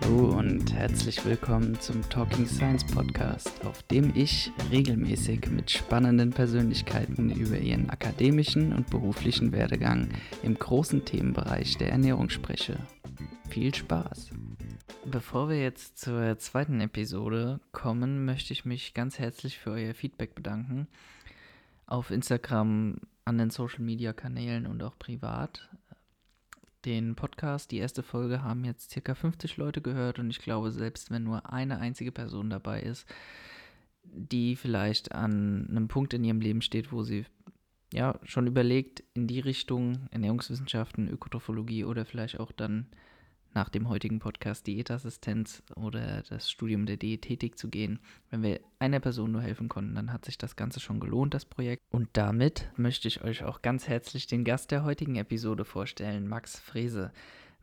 Hallo und herzlich willkommen zum Talking Science Podcast, auf dem ich regelmäßig mit spannenden Persönlichkeiten über ihren akademischen und beruflichen Werdegang im großen Themenbereich der Ernährung spreche. Viel Spaß! Bevor wir jetzt zur zweiten Episode kommen, möchte ich mich ganz herzlich für euer Feedback bedanken. Auf Instagram, an den Social Media Kanälen und auch privat den Podcast, die erste Folge, haben jetzt circa 50 Leute gehört und ich glaube, selbst wenn nur eine einzige Person dabei ist, die vielleicht an einem Punkt in ihrem Leben steht, wo sie ja schon überlegt, in die Richtung Ernährungswissenschaften, Ökotrophologie oder vielleicht auch dann nach dem heutigen Podcast Diätassistenz oder das Studium der Diätetik zu gehen. Wenn wir einer Person nur helfen konnten, dann hat sich das Ganze schon gelohnt, das Projekt. Und damit möchte ich euch auch ganz herzlich den Gast der heutigen Episode vorstellen, Max Frese.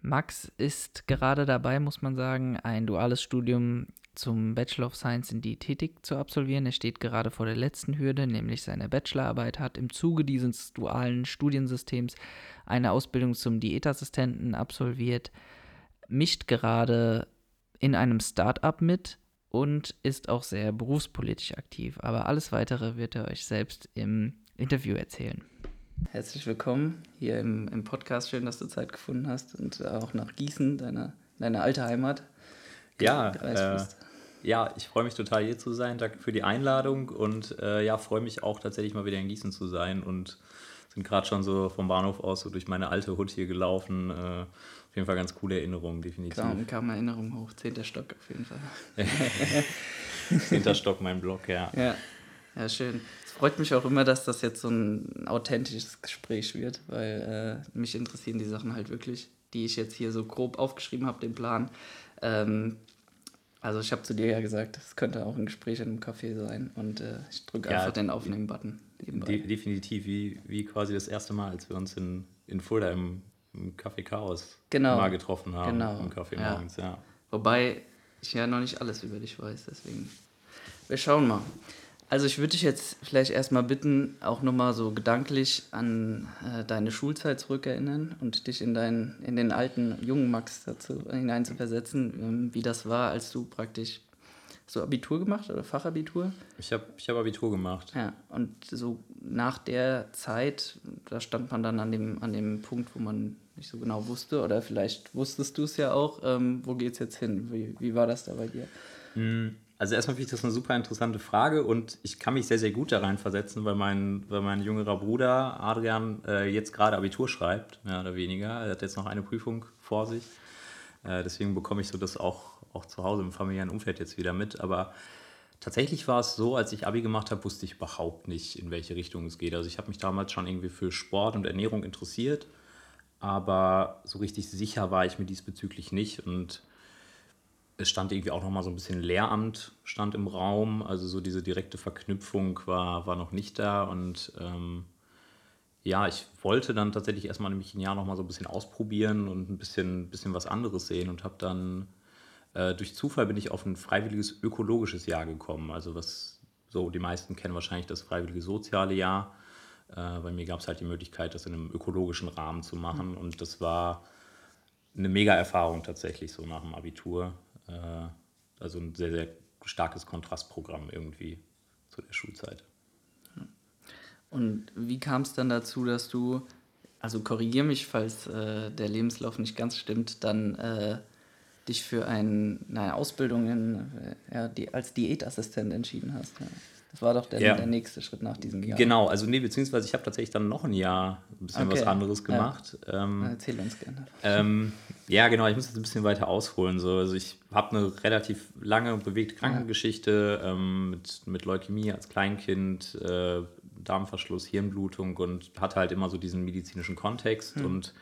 Max ist gerade dabei, muss man sagen, ein duales Studium zum Bachelor of Science in Diätetik zu absolvieren. Er steht gerade vor der letzten Hürde, nämlich seine Bachelorarbeit, hat im Zuge dieses dualen Studiensystems eine Ausbildung zum Diätassistenten absolviert, mischt gerade in einem Start-up mit und ist auch sehr berufspolitisch aktiv. Aber alles weitere wird er euch selbst im Interview erzählen. Herzlich willkommen hier im, im Podcast. Schön, dass du Zeit gefunden hast und auch nach Gießen, deine, deine alte Heimat. Ja, äh, ja, ich freue mich total hier zu sein. Danke für die Einladung und äh, ja, freue mich auch tatsächlich mal wieder in Gießen zu sein und sind gerade schon so vom Bahnhof aus so durch meine alte Hut hier gelaufen. Äh, auf jeden Fall ganz coole Erinnerungen, definitiv. Kam, kam Erinnerung hoch, zehnter Stock auf jeden Fall. zehnter Stock, mein Blog, ja. ja. Ja, schön. Es freut mich auch immer, dass das jetzt so ein authentisches Gespräch wird, weil äh, mich interessieren die Sachen halt wirklich, die ich jetzt hier so grob aufgeschrieben habe, den Plan. Ähm, also ich habe zu dir ja gesagt, es könnte auch ein Gespräch in einem Café sein und äh, ich drücke ja, einfach den Aufnehmen-Button. De definitiv, wie, wie quasi das erste Mal, als wir uns in, in Fulda im im Café Chaos genau. mal getroffen haben. Genau. Im Café ja. morgens, ja. Wobei ich ja noch nicht alles über dich weiß, deswegen. Wir schauen mal. Also ich würde dich jetzt vielleicht erstmal bitten, auch nochmal so gedanklich an äh, deine Schulzeit zurückerinnern und dich in, dein, in den alten jungen Max dazu hineinzuversetzen, ähm, wie das war, als du praktisch so Abitur gemacht oder Fachabitur? Ich habe ich hab Abitur gemacht. Ja, und so nach der Zeit, da stand man dann an dem, an dem Punkt, wo man nicht so genau wusste, oder vielleicht wusstest du es ja auch, ähm, wo geht es jetzt hin? Wie, wie war das da bei dir? Hm, also erstmal finde ich das eine super interessante Frage und ich kann mich sehr, sehr gut da reinversetzen, weil mein, weil mein jüngerer Bruder Adrian äh, jetzt gerade Abitur schreibt, mehr oder weniger. Er hat jetzt noch eine Prüfung vor sich. Äh, deswegen bekomme ich so das auch auch zu Hause im familiären Umfeld jetzt wieder mit. Aber tatsächlich war es so, als ich Abi gemacht habe, wusste ich überhaupt nicht, in welche Richtung es geht. Also ich habe mich damals schon irgendwie für Sport und Ernährung interessiert, aber so richtig sicher war ich mir diesbezüglich nicht. Und es stand irgendwie auch noch mal so ein bisschen Lehramt stand im Raum. Also so diese direkte Verknüpfung war, war noch nicht da. Und ähm, ja, ich wollte dann tatsächlich erstmal nämlich ein Jahr noch mal so ein bisschen ausprobieren und ein bisschen, bisschen was anderes sehen und habe dann äh, durch Zufall bin ich auf ein freiwilliges ökologisches Jahr gekommen. Also was so, die meisten kennen wahrscheinlich das freiwillige soziale Jahr. Äh, bei mir gab es halt die Möglichkeit, das in einem ökologischen Rahmen zu machen. Mhm. Und das war eine mega Erfahrung tatsächlich, so nach dem Abitur. Äh, also ein sehr, sehr starkes Kontrastprogramm irgendwie zu der Schulzeit. Und wie kam es dann dazu, dass du, also korrigier mich, falls äh, der Lebenslauf nicht ganz stimmt, dann äh, dich für ein, eine Ausbildung in, äh, ja, die, als Diätassistent entschieden hast. Ja. Das war doch der, ja. der nächste Schritt nach diesem Jahr. Genau, also nee, beziehungsweise ich habe tatsächlich dann noch ein Jahr ein bisschen okay. was anderes gemacht. Ja. Ähm, Erzähl uns gerne. Ähm, ja, genau, ich muss jetzt ein bisschen weiter ausholen. So. Also ich habe eine relativ lange und bewegte Krankengeschichte ähm, mit, mit Leukämie als Kleinkind, äh, Darmverschluss, Hirnblutung und hatte halt immer so diesen medizinischen Kontext hm. und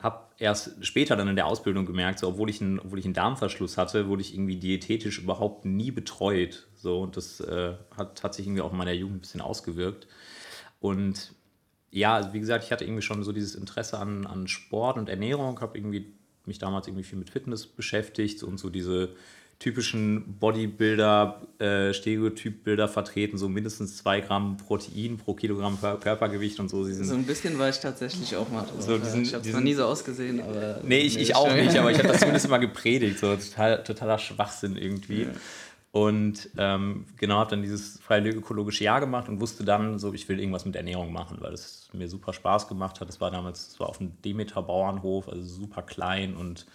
habe erst später dann in der Ausbildung gemerkt, so, obwohl, ich einen, obwohl ich einen Darmverschluss hatte, wurde ich irgendwie diätetisch überhaupt nie betreut. So, und das äh, hat, hat sich irgendwie auch in meiner Jugend ein bisschen ausgewirkt. Und ja, also wie gesagt, ich hatte irgendwie schon so dieses Interesse an, an Sport und Ernährung, habe irgendwie mich damals irgendwie viel mit Fitness beschäftigt und so diese, typischen Bodybuilder, äh, Stereotypbilder vertreten, so mindestens zwei Gramm Protein pro Kilogramm Körpergewicht und so. Sie sind so ein bisschen war ich tatsächlich auch mal. So diesen, ich habe es noch nie so ausgesehen, aber. Nee, ich, ich auch nicht, aber ich habe das zumindest immer gepredigt, so total, totaler Schwachsinn irgendwie. Ja. Und ähm, genau, habe dann dieses freie ökologische Jahr gemacht und wusste dann, so ich will irgendwas mit Ernährung machen, weil es mir super Spaß gemacht hat. Das war damals, das war auf dem Demeter Bauernhof, also super klein und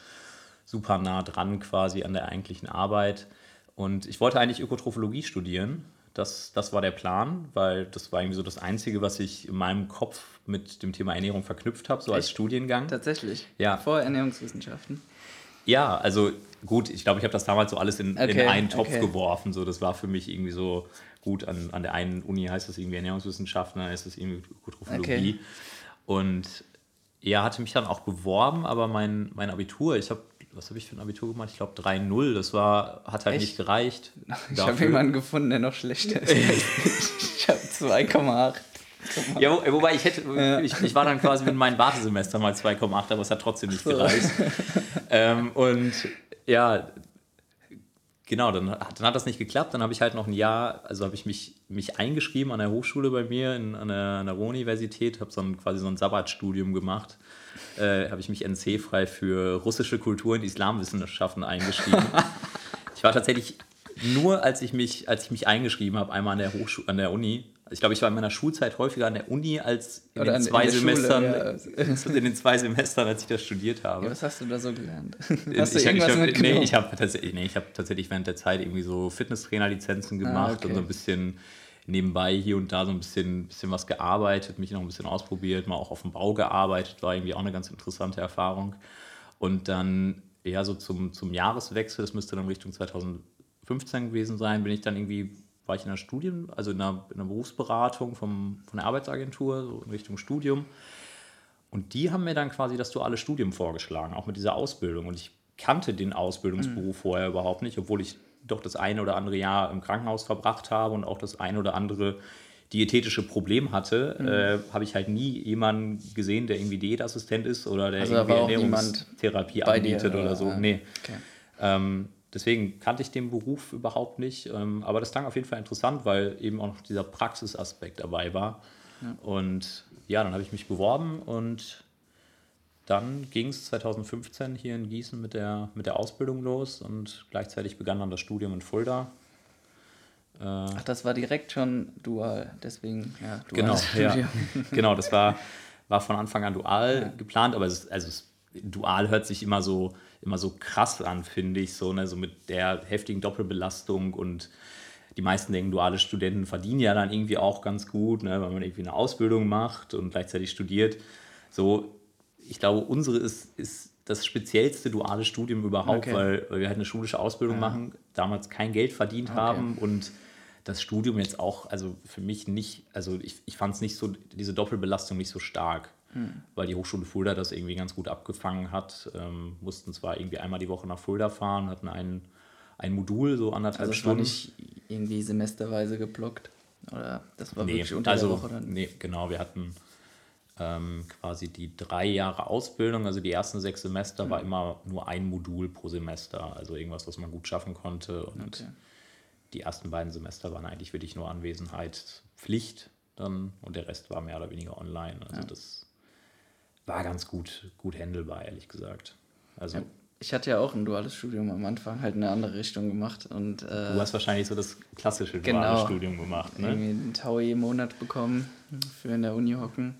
super nah dran quasi an der eigentlichen Arbeit. Und ich wollte eigentlich Ökotrophologie studieren. Das, das war der Plan, weil das war irgendwie so das Einzige, was ich in meinem Kopf mit dem Thema Ernährung verknüpft habe, so Echt? als Studiengang. Tatsächlich? Ja. Vor Ernährungswissenschaften? Ja, also gut, ich glaube, ich habe das damals so alles in, okay, in einen Topf okay. geworfen. So, das war für mich irgendwie so gut. An, an der einen Uni heißt das irgendwie Ernährungswissenschaften, dann ist das irgendwie Ökotrophologie. Okay. Und ja, hatte mich dann auch beworben, aber mein, mein Abitur, ich habe was habe ich für ein Abitur gemacht? Ich glaube 3-0. Das war, hat halt Echt? nicht gereicht. Ich habe jemanden gefunden, der noch schlechter ist. ich habe 2,8. Ja, wo, wobei ich hätte, ja. ich, ich, war dann quasi mit meinem Wartesemester mal 2,8, aber es hat trotzdem nicht gereicht. ähm, und ja, genau, dann, dann hat das nicht geklappt. Dann habe ich halt noch ein Jahr, also habe ich mich, mich eingeschrieben an der Hochschule bei mir, in, an der, an der Ruhr-Universität, habe so ein, quasi so ein Sabbatstudium gemacht äh, habe ich mich NC-frei für russische Kultur und Islamwissenschaften eingeschrieben. ich war tatsächlich nur, als ich mich, als ich mich eingeschrieben habe, einmal an der Hochschule, an der Uni. Ich glaube, ich war in meiner Schulzeit häufiger an der Uni als in Oder den zwei in Semestern, Schule, ja. in den zwei Semestern, als ich das studiert habe. Ja, was hast du da so gelernt? Hast ich, du irgendwas ich, ich, nee, ich habe tatsächlich, nee, hab tatsächlich während der Zeit irgendwie so Fitnesstrainer-Lizenzen ah, gemacht ah, okay. und so ein bisschen nebenbei hier und da so ein bisschen, bisschen was gearbeitet, mich noch ein bisschen ausprobiert, mal auch auf dem Bau gearbeitet, war irgendwie auch eine ganz interessante Erfahrung. Und dann eher so zum, zum Jahreswechsel, das müsste dann Richtung 2015 gewesen sein, bin ich dann irgendwie, war ich in einer Studien, also in einer, in einer Berufsberatung vom, von der Arbeitsagentur, so in Richtung Studium. Und die haben mir dann quasi das duale Studium vorgeschlagen, auch mit dieser Ausbildung. Und ich kannte den Ausbildungsberuf mhm. vorher überhaupt nicht, obwohl ich doch das eine oder andere Jahr im Krankenhaus verbracht habe und auch das eine oder andere diätetische Problem hatte, mhm. äh, habe ich halt nie jemanden gesehen, der irgendwie Diätassistent ist oder der also irgendwie Ernährungstherapie anbietet dir, oder, oder, so. Ja. Nee. Okay. Ähm, deswegen kannte ich den Beruf überhaupt nicht. Ähm, aber das klang auf jeden Fall interessant, weil eben auch noch dieser Praxisaspekt dabei war. Ja. Und ja, dann habe ich mich beworben und dann ging es 2015 hier in Gießen mit der, mit der Ausbildung los und gleichzeitig begann dann das Studium in Fulda. Äh, Ach, das war direkt schon dual, deswegen, ja, dual. Genau, ja, genau, das war, war von Anfang an dual ja. geplant, aber es, also es, dual hört sich immer so, immer so krass an, finde ich, so, ne, so mit der heftigen Doppelbelastung und die meisten denken, duale Studenten verdienen ja dann irgendwie auch ganz gut, ne, weil man irgendwie eine Ausbildung macht und gleichzeitig studiert. So ich glaube, unsere ist, ist das speziellste duale Studium überhaupt, okay. weil, weil, wir halt eine schulische Ausbildung ja. machen, damals kein Geld verdient okay. haben und das Studium jetzt auch, also für mich nicht, also ich, ich fand es nicht so, diese Doppelbelastung nicht so stark, hm. weil die Hochschule Fulda das irgendwie ganz gut abgefangen hat. Ähm, mussten zwar irgendwie einmal die Woche nach Fulda fahren, hatten ein, ein Modul, so anderthalb also Stunden. War nicht irgendwie semesterweise geblockt? Oder das war nee, wirklich unter also, der Woche dann? Nee, genau, wir hatten ähm, quasi die drei Jahre Ausbildung, also die ersten sechs Semester, mhm. war immer nur ein Modul pro Semester, also irgendwas, was man gut schaffen konnte. Und okay. die ersten beiden Semester waren eigentlich wirklich nur Anwesenheit, Pflicht dann und der Rest war mehr oder weniger online. Also ja. das war ganz gut, gut handelbar, ehrlich gesagt. Also ja. Ich hatte ja auch ein duales Studium am Anfang, halt eine andere Richtung gemacht. Und, äh, du hast wahrscheinlich so das klassische duale genau, Studium gemacht, ne? Irgendwie einen Taui im Monat bekommen für in der Uni hocken.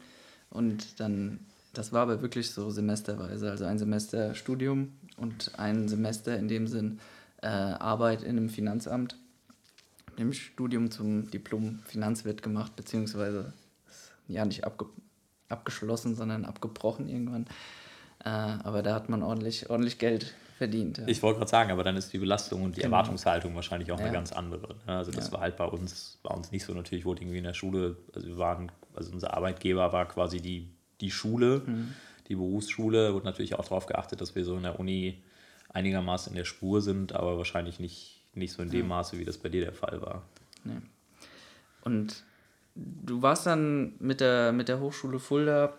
Und dann, das war aber wirklich so semesterweise, also ein Semester Studium und ein Semester in dem Sinn äh, Arbeit in einem Finanzamt. Im Studium zum Diplom Finanzwirt gemacht, beziehungsweise ja nicht abge abgeschlossen, sondern abgebrochen irgendwann. Äh, aber da hat man ordentlich, ordentlich Geld verdient. Ja. Ich wollte gerade sagen, aber dann ist die Belastung und die genau. Erwartungshaltung wahrscheinlich auch ja. eine ganz andere. Ne? Also das ja. war halt bei uns, bei uns nicht so. Natürlich wurde irgendwie in der Schule, also wir waren also unser Arbeitgeber war quasi die, die Schule, mhm. die Berufsschule, wurde natürlich auch darauf geachtet, dass wir so in der Uni einigermaßen in der Spur sind, aber wahrscheinlich nicht, nicht so in dem Maße, wie das bei dir der Fall war. Nee. Und du warst dann mit der, mit der Hochschule Fulda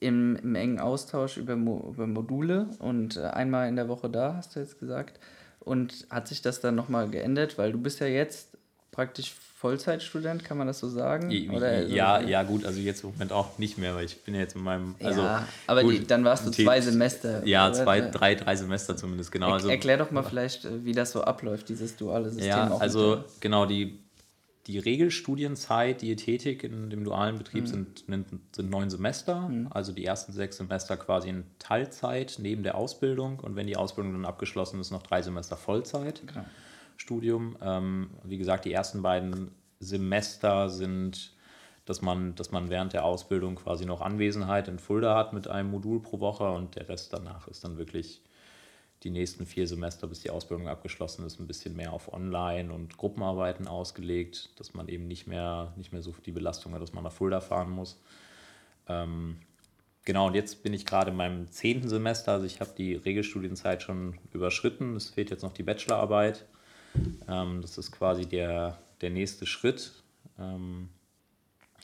im, im engen Austausch über, Mo, über Module und äh, einmal in der Woche da, hast du jetzt gesagt. Und hat sich das dann nochmal geändert? Weil du bist ja jetzt praktisch Vollzeitstudent, kann man das so sagen? Oder ja, also, ja, gut, also jetzt im Moment auch nicht mehr, weil ich bin ja jetzt in meinem. Also, ja, aber gut, die, dann warst du zwei Semester. Ja, zwei, drei, drei Semester zumindest, genau. Also, Erklär doch mal vielleicht, äh, wie das so abläuft, dieses duale System. Ja, also genau, die, die Regelstudienzeit, Diätetik in dem dualen Betrieb mhm. sind, sind neun Semester, mhm. also die ersten sechs Semester quasi in Teilzeit neben der Ausbildung und wenn die Ausbildung dann abgeschlossen ist, noch drei Semester Vollzeit. Genau. Studium. Ähm, wie gesagt, die ersten beiden Semester sind, dass man, dass man während der Ausbildung quasi noch Anwesenheit in Fulda hat mit einem Modul pro Woche und der Rest danach ist dann wirklich die nächsten vier Semester, bis die Ausbildung abgeschlossen ist, ein bisschen mehr auf Online- und Gruppenarbeiten ausgelegt, dass man eben nicht mehr, nicht mehr so die Belastung hat, dass man nach Fulda fahren muss. Ähm, genau, und jetzt bin ich gerade in meinem zehnten Semester, also ich habe die Regelstudienzeit schon überschritten. Es fehlt jetzt noch die Bachelorarbeit. Ähm, das ist quasi der, der nächste Schritt. Ähm,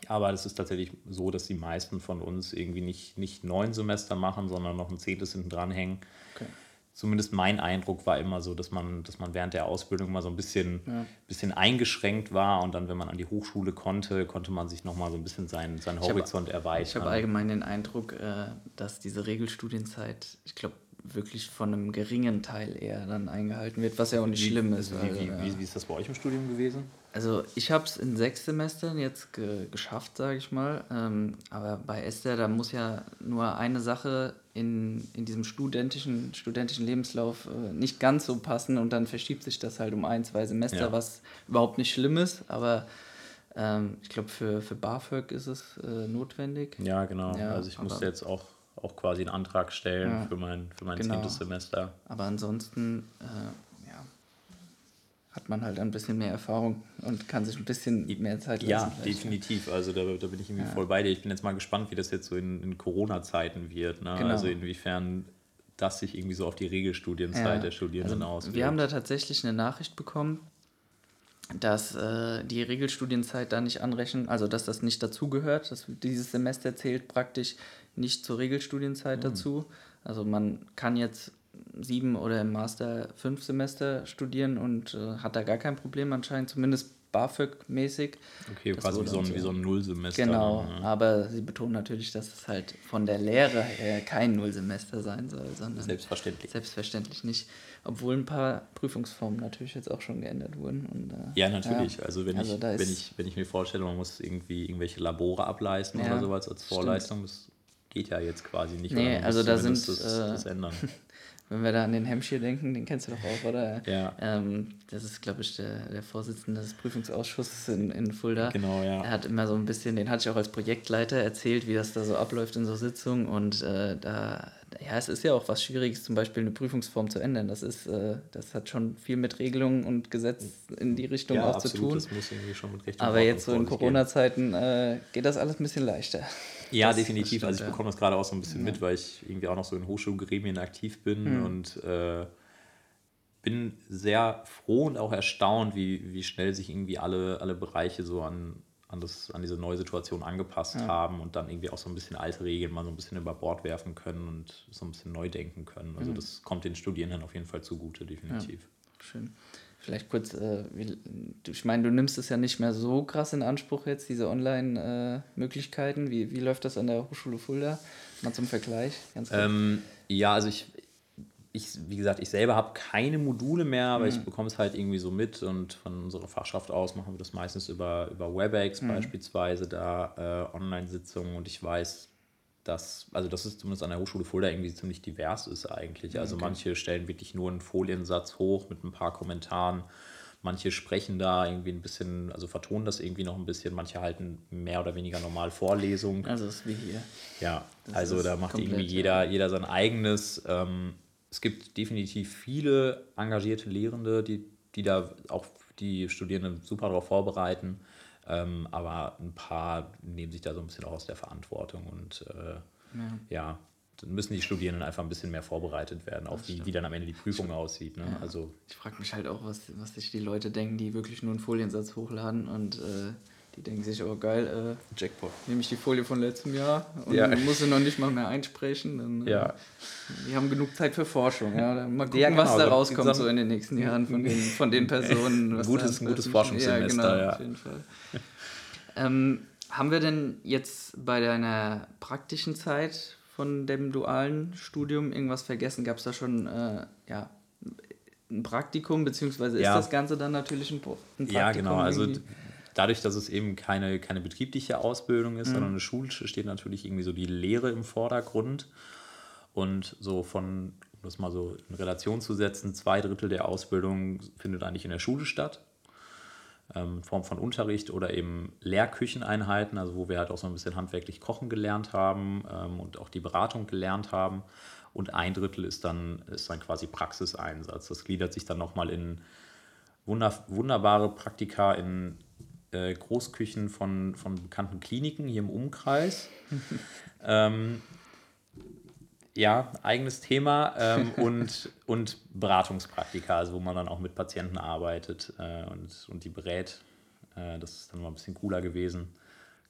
aber es ist tatsächlich so, dass die meisten von uns irgendwie nicht, nicht neun Semester machen, sondern noch ein zehntes hinten dran hängen. Okay zumindest mein Eindruck war immer so, dass man, dass man während der Ausbildung mal so ein bisschen, ja. bisschen eingeschränkt war und dann, wenn man an die Hochschule konnte, konnte man sich nochmal so ein bisschen seinen, seinen Horizont hab, erweitern. Ich habe allgemein den Eindruck, äh, dass diese Regelstudienzeit, ich glaube, wirklich von einem geringen Teil eher dann eingehalten wird, was ja auch nicht wie, schlimm ist. Wie, wie, wie, wie ist das bei euch im Studium gewesen? Also ich habe es in sechs Semestern jetzt ge geschafft, sage ich mal. Ähm, aber bei Esther, da muss ja nur eine Sache in, in diesem studentischen, studentischen Lebenslauf äh, nicht ganz so passen und dann verschiebt sich das halt um ein, zwei Semester, ja. was überhaupt nicht schlimm ist. Aber ähm, ich glaube, für, für BAföG ist es äh, notwendig. Ja, genau. Ja, also ich musste jetzt auch, auch quasi einen Antrag stellen ja, für mein, für mein genau. zehntes Semester. Aber ansonsten... Äh, hat man halt ein bisschen mehr Erfahrung und kann sich ein bisschen mehr Zeit lassen. Ja, definitiv. Also da, da bin ich irgendwie ja. voll bei dir. Ich bin jetzt mal gespannt, wie das jetzt so in, in Corona-Zeiten wird. Ne? Genau. Also inwiefern das sich irgendwie so auf die Regelstudienzeit ja. der Studierenden also auswirkt. Wir haben da tatsächlich eine Nachricht bekommen, dass äh, die Regelstudienzeit da nicht anrechnen, also dass das nicht dazugehört. Dieses Semester zählt praktisch nicht zur Regelstudienzeit mhm. dazu. Also man kann jetzt sieben oder im Master fünf Semester studieren und äh, hat da gar kein Problem anscheinend, zumindest BAföG-mäßig. Okay, das quasi wie so, ein, wie so ein Nullsemester. Genau, ja. aber sie betonen natürlich, dass es halt von der Lehre her kein Nullsemester sein soll, sondern selbstverständlich. Selbstverständlich nicht, obwohl ein paar Prüfungsformen natürlich jetzt auch schon geändert wurden. Und, äh, ja, natürlich. Ja. Also, wenn, also ich, wenn, ich, wenn ich mir vorstelle, man muss irgendwie irgendwelche Labore ableisten ja, oder sowas als Vorleistung, stimmt. das geht ja jetzt quasi nicht. Nee, also da sind das, das äh, ändern. wenn wir da an den Hampshire denken, den kennst du doch auch, oder? Ja. Ähm, das ist, glaube ich, der, der Vorsitzende des Prüfungsausschusses in, in Fulda. Genau, ja. Er hat immer so ein bisschen, den hatte ich auch als Projektleiter erzählt, wie das da so abläuft in so Sitzungen. Und äh, da, ja, es ist ja auch was Schwieriges, zum Beispiel eine Prüfungsform zu ändern. Das ist, äh, das hat schon viel mit Regelungen und Gesetz in die Richtung ja, auch absolut. zu tun. Das muss irgendwie schon mit Richtung Aber jetzt so in Corona-Zeiten äh, geht das alles ein bisschen leichter. Ja, das, definitiv. Stimmt, also ich bekomme das gerade auch so ein bisschen ja. mit, weil ich irgendwie auch noch so in Hochschulgremien aktiv bin mhm. und äh, bin sehr froh und auch erstaunt, wie, wie schnell sich irgendwie alle, alle Bereiche so an, an, das, an diese neue Situation angepasst ja. haben und dann irgendwie auch so ein bisschen alte Regeln mal so ein bisschen über Bord werfen können und so ein bisschen neu denken können. Also mhm. das kommt den Studierenden auf jeden Fall zugute, definitiv. Ja. Schön. Vielleicht kurz, äh, wie, ich meine, du nimmst es ja nicht mehr so krass in Anspruch jetzt, diese Online-Möglichkeiten. Wie, wie läuft das an der Hochschule Fulda? Mal zum Vergleich. Ähm, ja, also ich, ich, wie gesagt, ich selber habe keine Module mehr, aber mhm. ich bekomme es halt irgendwie so mit und von unserer Fachschaft aus machen wir das meistens über, über WebEx mhm. beispielsweise, da äh, Online-Sitzungen und ich weiß, dass, also dass es zumindest an der Hochschule Fulda irgendwie ziemlich divers ist eigentlich. Also okay. manche stellen wirklich nur einen Foliensatz hoch mit ein paar Kommentaren. Manche sprechen da irgendwie ein bisschen, also vertonen das irgendwie noch ein bisschen. Manche halten mehr oder weniger normal Vorlesungen. Also ist wie hier. Ja, das also da macht komplett, irgendwie jeder, jeder sein eigenes. Ähm, es gibt definitiv viele engagierte Lehrende, die, die da auch die Studierenden super darauf vorbereiten. Ähm, aber ein paar nehmen sich da so ein bisschen auch aus der Verantwortung und äh, ja. ja. dann müssen die Studierenden einfach ein bisschen mehr vorbereitet werden, auf wie, wie dann am Ende die Prüfung aussieht. Ne? Ja. Also, ich frage mich halt auch, was, was sich die Leute denken, die wirklich nur einen Foliensatz hochladen und äh, Die denken sich, oh geil, äh, Jackpot. nehme ich die Folie von letztem Jahr und Ja. muss sie noch nicht mal mehr einsprechen. Dann, äh, Ja. Wir haben genug Zeit für Forschung. Ja. Mal gucken, Ja, genau. was da rauskommt so- so in den nächsten Jahren von den, von den Personen. was Gutes- da gutes Forschungssemester, ja. auf jeden Fall. ähm, haben wir denn jetzt bei deiner praktischen Zeit von dem dualen Studium irgendwas vergessen? Gab es da schon äh, ja, ein Praktikum, beziehungsweise ist Ja. das Ganze dann natürlich ein, ein Praktikum? Ja, genau. Also irgendwie? Dadurch, dass es eben keine, keine betriebliche Ausbildung Mhm. ist, sondern eine schulische, steht natürlich irgendwie so die Lehre im Vordergrund. Und so von, um das mal so in Relation zu setzen, zwei Drittel der Ausbildung findet eigentlich in der Schule statt. Ähm, in Form von Unterricht oder eben Lehrkücheneinheiten, also wo wir halt auch so ein bisschen handwerklich kochen gelernt haben ähm, und auch die Beratung gelernt haben. Und ein Drittel ist dann, ist dann quasi Praxiseinsatz. Das gliedert sich dann nochmal in wunder, wunderbare Praktika in äh, Großküchen von, von bekannten Kliniken hier im Umkreis. ähm, ja, eigenes Thema ähm, und, und Beratungspraktika, also wo man dann auch mit Patienten arbeitet äh, und, und die berät. Äh, das ist dann mal ein bisschen cooler gewesen.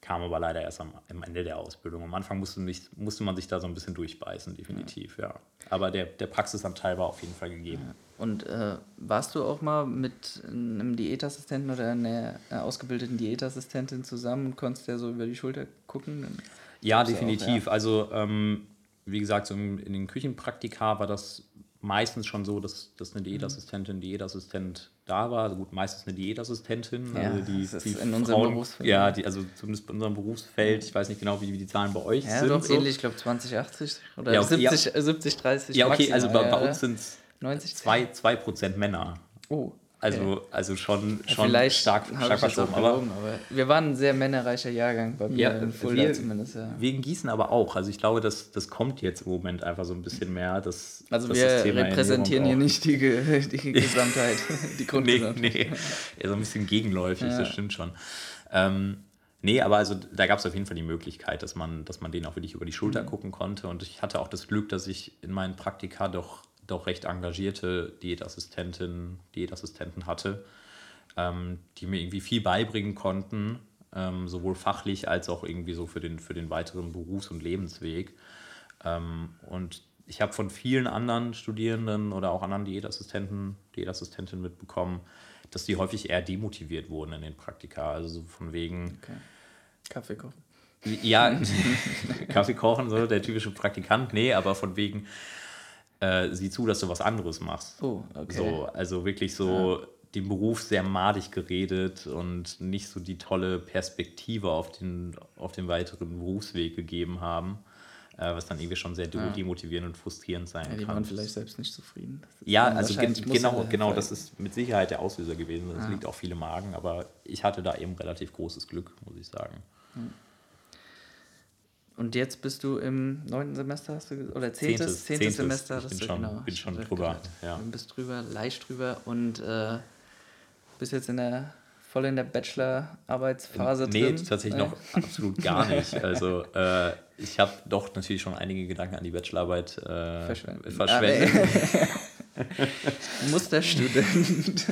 Kam aber leider erst am, am Ende der Ausbildung. Am Anfang musste, nicht, musste man sich da so ein bisschen durchbeißen, definitiv, ja. Aber der, der Praxisanteil war auf jeden Fall gegeben. Und äh, warst du auch mal mit einem Diätassistenten oder einer äh, ausgebildeten Diätassistentin zusammen und konntest der so über die Schulter gucken? Dann Ja, ja auch, definitiv. Also, ähm, wie gesagt, so in, in den Küchenpraktika war das meistens schon so, dass, dass eine Mhm. Diätassistentin, Diätassistent da war. Also gut, meistens eine Diätassistentin. Ja, also die, das ist die in unserem Frauen, Berufsfeld, Ja, ja. die, also zumindest bei unserem Berufsfeld. Ich weiß nicht genau, wie, wie die Zahlen bei euch Ja, sind. doch so. ähnlich, ich glaube 20, 80 oder Ja, okay, 70, äh, 70, 30. Ja, okay, also bei, maximal, bei ja, uns sind es 90, 2%, 2 Männer. Oh, Also, also schon, schon vielleicht stark, stark verschoben. Aber aber wir waren ein sehr männerreicher Jahrgang bei mir Ja, in Fulda wir, zumindest, ja. in Gießen aber auch. Also ich glaube, das, das kommt jetzt im Moment einfach so ein bisschen mehr. Dass, Also dass wir das Thema repräsentieren hier nicht die, die Gesamtheit, die auch- Nee, Grundgesamtheit. nee, eher so ein bisschen gegenläufig, Ja. das stimmt schon. Ähm, nee, aber also da gab es auf jeden Fall die Möglichkeit, dass man, dass man denen auch wirklich über die Schulter Mhm. gucken konnte. Und ich hatte auch das Glück, dass ich in meinen Praktika doch, doch recht engagierte Diätassistentinnen, Diätassistenten hatte, ähm, die mir irgendwie viel beibringen konnten, ähm, sowohl fachlich als auch irgendwie so für den, für den weiteren Berufs- und Lebensweg. Ähm, und ich habe von vielen anderen Studierenden oder auch anderen Diätassistenten, Diätassistentinnen mitbekommen, dass die häufig eher demotiviert wurden in den Praktika. Also so von wegen, Okay. Kaffee kochen. ja, Kaffee kochen, so der typische Praktikant, nee, aber von wegen, äh, sieh zu, dass du was anderes machst. Oh, okay. So, also wirklich so den Beruf sehr madig geredet und nicht so die tolle Perspektive auf den, auf den weiteren Berufsweg gegeben haben, äh, was dann irgendwie schon sehr de- demotivierend und frustrierend sein Ja, die kann. waren vielleicht selbst nicht zufrieden. Ja, also muss genau, genau, das ist mit Sicherheit der Auslöser gewesen. Das liegt auch viele Magen, aber ich hatte da eben relativ großes Glück, muss ich sagen. Und jetzt bist du im neunten Semester, hast du oder zehntes, Zehntes, zehntes. Semester. Ich bin ist schon- genau, bin schon drüber, gehört. ja. Du bist drüber, leicht drüber und äh, bist jetzt in der voll in der Bachelor-Arbeitsphase Nee, drin. tatsächlich Nee? noch absolut gar nicht. Also äh, ich habe doch natürlich schon einige Gedanken an die Bachelorarbeit äh, Verschwenden. verschwendet. Ah, Musterstudent.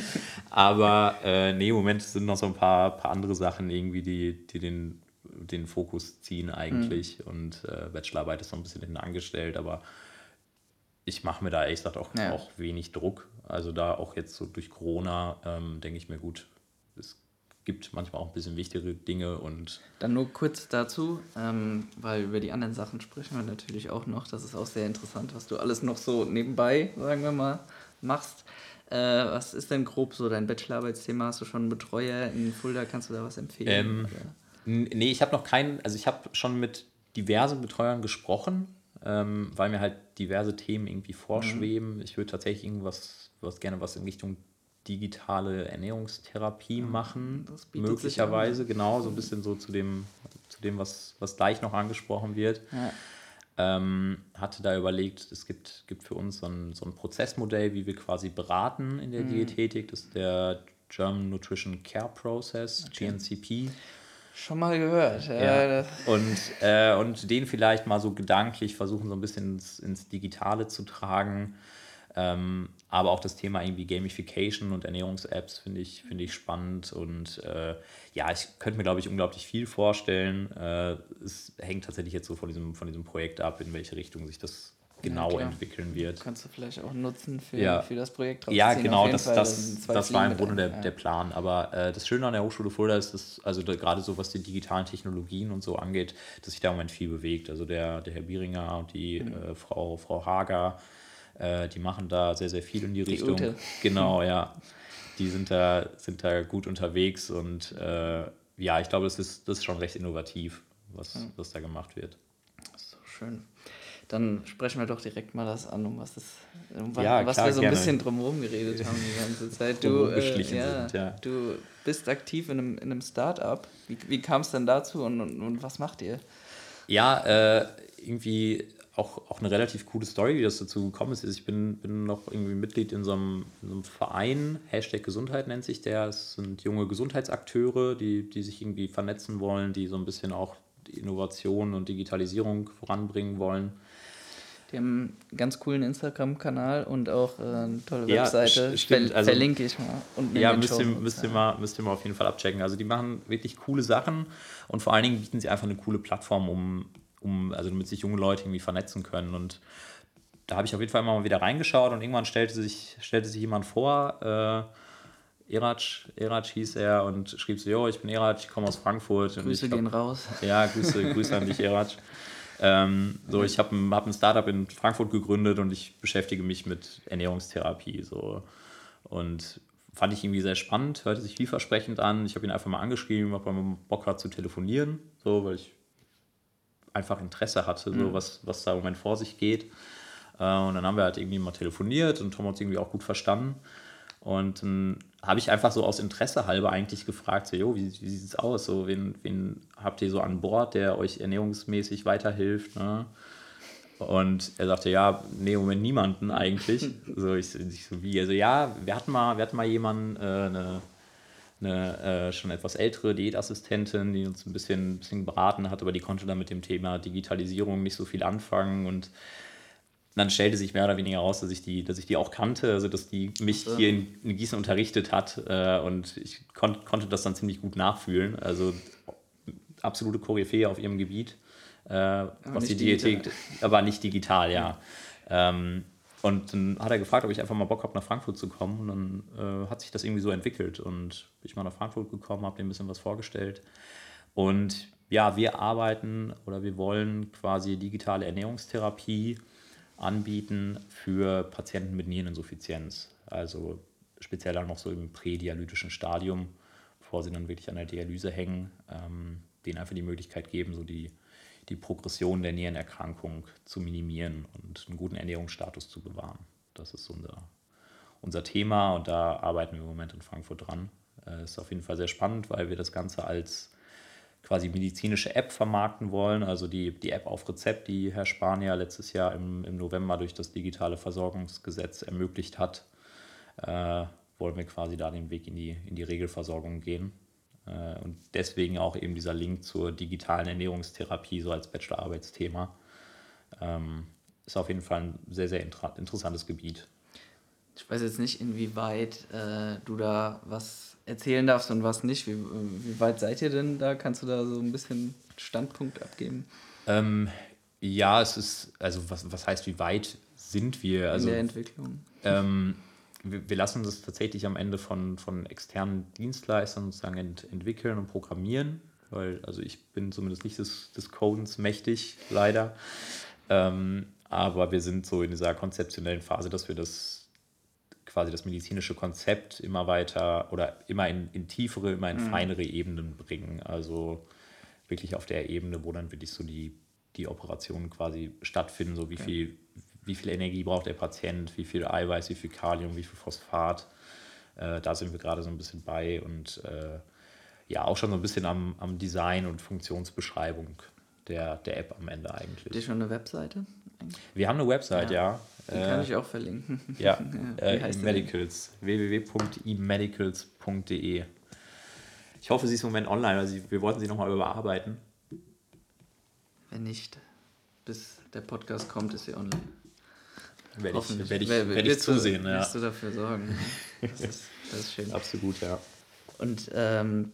Aber äh, nee, im Moment sind noch so ein paar, paar andere Sachen irgendwie, die, die den, den Fokus ziehen eigentlich. Mhm. Und äh, Bachelorarbeit ist so ein bisschen hinten angestellt, aber ich mache mir da ehrlich gesagt auch, Ja. auch wenig Druck. Also da auch jetzt so durch Corona ähm, denke ich mir, gut, es gibt manchmal auch ein bisschen wichtigere Dinge und Dann nur kurz dazu, ähm, weil über die anderen Sachen sprechen wir natürlich auch noch. Das ist auch sehr interessant, was du alles noch so nebenbei, sagen wir mal, machst. Äh, was ist denn grob so dein Bachelorarbeitsthema? Hast du schon einen Betreuer in Fulda? Kannst du da was empfehlen? Ähm, Nee, ich habe noch keinen, also ich habe schon mit diversen Betreuern gesprochen, ähm, weil mir halt diverse Themen irgendwie vorschweben. Ich würde tatsächlich irgendwas, was gerne was in Richtung digitale Ernährungstherapie machen, das bietet sich möglicherweise, genau, so ein bisschen so zu dem, zu dem was, was gleich noch angesprochen wird. Ja. Ähm, hatte da überlegt, es gibt, gibt für uns so ein, so ein Prozessmodell, wie wir quasi beraten in der Diätetik. Das ist der German Nutrition Care Process, GNCP. Schon mal gehört. Ja, Und, äh, und den vielleicht mal so gedanklich versuchen, so ein bisschen ins, ins Digitale zu tragen. Ähm, aber auch das Thema irgendwie Gamification und Ernährungs-Apps finde ich, find ich spannend. Und äh, ja, ich könnte mir, glaube ich, unglaublich viel vorstellen. Äh, es hängt tatsächlich jetzt so von diesem, von diesem Projekt ab, in welche Richtung sich das genau ja, entwickeln wird. Kannst du vielleicht auch nutzen für, ja. für das Projekt. Ja, genau, das, das, das war im Grunde der, ja. der Plan. Aber äh, das Schöne an der Hochschule Fulda ist, dass, also da, gerade so was die digitalen Technologien und so angeht, dass sich da im Moment viel bewegt. Also der, der Herr Bieringer und die mhm. äh, Frau, Frau Hager, äh, die machen da sehr, sehr viel in die, die Richtung. Ute. Genau, ja. Die sind da, sind da gut unterwegs und äh, ja, ich glaube, das ist, das ist schon recht innovativ, was, mhm. was da gemacht wird. So schön. Dann sprechen wir doch direkt mal das an, um was, das, um ja, was klar, wir so ein gerne. bisschen drumherum geredet haben die ganze Zeit. Du, äh, ja, sind, ja. du bist aktiv in einem, in einem Start-up. Wie, wie kam es denn dazu und, und, und, was macht ihr? Ja, äh, irgendwie auch, auch eine relativ coole Story, wie das dazu gekommen ist. Ich bin, bin noch irgendwie Mitglied in so, einem, in so einem Verein, Hashtag Gesundheit nennt sich der. Es sind junge Gesundheitsakteure, die, die sich irgendwie vernetzen wollen, die so ein bisschen auch Innovation und Digitalisierung voranbringen wollen. Die haben einen ganz coolen Instagram-Kanal und auch äh, eine tolle ja, Webseite. Stimmt, Ver also, verlinke ich mal. Und ja, müsst ihr, müsst, ihr mal, müsst ihr mal auf jeden Fall abchecken. Also die machen wirklich coole Sachen und vor allen Dingen bieten sie einfach eine coole Plattform, um um, also damit sich junge Leute irgendwie vernetzen können. Und da habe ich auf jeden Fall immer mal wieder reingeschaut und irgendwann stellte sich, stellte sich jemand vor, äh, Erac, Erac hieß er und schrieb so, jo, ich bin Erac, ich komme aus Frankfurt. Grüße glaub, gehen raus. Ja, Grüße, Grüße an dich, Erac. Ähm, so, ich habe ein, hab ein Startup in Frankfurt gegründet und ich beschäftige mich mit Ernährungstherapie. So. Und fand ich irgendwie sehr spannend, hörte sich vielversprechend an. Ich habe ihn einfach mal angeschrieben, ob er Bock hat zu telefonieren, so, weil ich einfach Interesse hatte, so mhm. was, was da im Moment vor sich geht. Äh, und dann haben wir halt irgendwie mal telefoniert und Tom hat uns irgendwie auch gut verstanden. Und dann habe ich einfach so aus Interesse halber eigentlich gefragt, so, jo, wie, wie sieht es aus? So, wen, wen habt ihr so an Bord, der euch ernährungsmäßig weiterhilft? Ne? Und er sagte, ja, nee, im Moment niemanden eigentlich. so, ich, ich so, wie? Also, ja, wir hatten mal, wir hatten mal jemanden, äh, eine eine äh, schon etwas ältere Diätassistentin, die uns ein bisschen, ein bisschen beraten hat, aber die konnte dann mit dem Thema Digitalisierung nicht so viel anfangen und dann stellte sich mehr oder weniger heraus, dass ich die, dass ich die auch kannte, also dass die mich hier in, in Gießen unterrichtet hat äh, und ich kon konnte das dann ziemlich gut nachfühlen. Also absolute Koryphäe auf ihrem Gebiet, äh, was die Diätik, aber nicht digital, ja. Ähm, und dann hat er gefragt, ob ich einfach mal Bock habe, nach Frankfurt zu kommen. Und dann äh, hat sich das irgendwie so entwickelt. Und bin ich mal nach Frankfurt gekommen, habe dir ein bisschen was vorgestellt. Und ja, wir arbeiten oder wir wollen quasi digitale Ernährungstherapie anbieten für Patienten mit Niereninsuffizienz. Also speziell dann noch so im prädialytischen Stadium, bevor sie dann wirklich an der Dialyse hängen, ähm, denen einfach die Möglichkeit geben, so die die Progression der Nierenerkrankung zu minimieren und einen guten Ernährungsstatus zu bewahren. Das ist unser, unser Thema und da arbeiten wir im Moment in Frankfurt dran. Äh, ist auf jeden Fall sehr spannend, weil wir das Ganze als quasi medizinische App vermarkten wollen. Also die, die App auf Rezept, die Herr Spanier letztes Jahr im, im November durch das digitale Versorgungsgesetz ermöglicht hat, äh, wollen wir quasi da den Weg in die, in die Regelversorgung gehen. Äh, und deswegen auch eben dieser Link zur digitalen Ernährungstherapie so als Bachelorarbeitsthema. Ähm, ist auf jeden Fall ein sehr, sehr interessantes Gebiet. Ich weiß jetzt nicht, inwieweit äh, du da was erzählen darfst und was nicht. Wie, wie, weit seid ihr denn da? Kannst du da so ein bisschen Standpunkt abgeben? Ähm, ja, es ist, also was, was heißt, wie weit sind wir? Also, In der Entwicklung. Ähm, wir, wir lassen das tatsächlich am Ende von, von externen Dienstleistern sozusagen ent, entwickeln und programmieren, weil also ich bin zumindest nicht des, des Codens mächtig, leider. Ähm, aber wir sind so in dieser konzeptionellen Phase, dass wir das quasi das medizinische Konzept immer weiter oder immer in, in tiefere, immer in mhm. feinere Ebenen bringen. Also wirklich auf der Ebene, wo dann wirklich so die, die Operationen quasi stattfinden, so wie okay. viel wie viel Energie braucht der Patient, wie viel Eiweiß, wie viel Kalium, wie viel Phosphat. Äh, da sind wir gerade so ein bisschen bei und äh, ja, auch schon so ein bisschen am, am Design und Funktionsbeschreibung der, der App am Ende eigentlich. Habt ihr schon eine Webseite? Wir haben eine Website, ja. ja. Die kann äh, ich auch verlinken. Ja, ja äh, Medicals. www.emedicals.de. Ich hoffe, sie ist im Moment online, weil sie, wir wollten sie nochmal überarbeiten. Wenn nicht, bis der Podcast kommt, ist sie online. werde ich, werd ich, werd ich zusehen. Du, ja. Wirst du dafür sorgen. Das ist, das ist schön. Absolut, ja. Und ähm,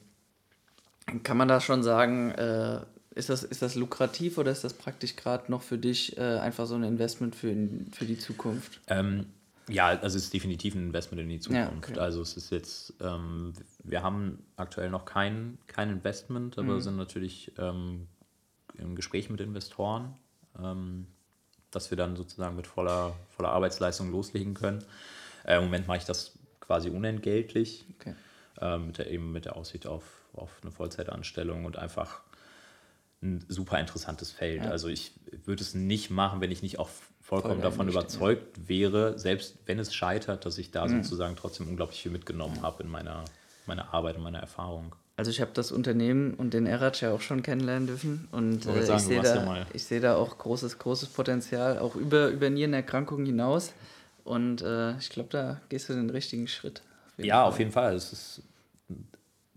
kann man da schon sagen, äh, ist, das, ist das lukrativ oder ist das praktisch gerade noch für dich äh, einfach so ein Investment für, für die Zukunft? Ähm, ja, also es ist definitiv ein Investment in die Zukunft. Ja, okay. Also es ist jetzt, ähm, wir haben aktuell noch kein, kein Investment, aber mhm. sind natürlich ähm, im Gespräch mit Investoren, ähm, dass wir dann sozusagen mit voller, voller Arbeitsleistung loslegen können. Äh, Im Moment mache ich das quasi unentgeltlich, okay. äh, mit der, eben mit der Aussicht auf, auf eine Vollzeitanstellung und einfach ein super interessantes Feld. Ja. Also ich würde es nicht machen, wenn ich nicht auch vollkommen Voll davon überzeugt ja. wäre, selbst wenn es scheitert, dass ich da mhm. sozusagen trotzdem unglaublich viel mitgenommen habe in meiner, meiner Arbeit und meiner Erfahrung. Also ich habe das Unternehmen und den Eratsch ja auch schon kennenlernen dürfen und äh, ich, sehe da, ich sehe da auch großes, großes Potenzial, auch über, über Nierenerkrankungen hinaus. Und äh, ich glaube, da gehst du den richtigen Schritt. Auf ja, Fall. auf jeden Fall. Es ist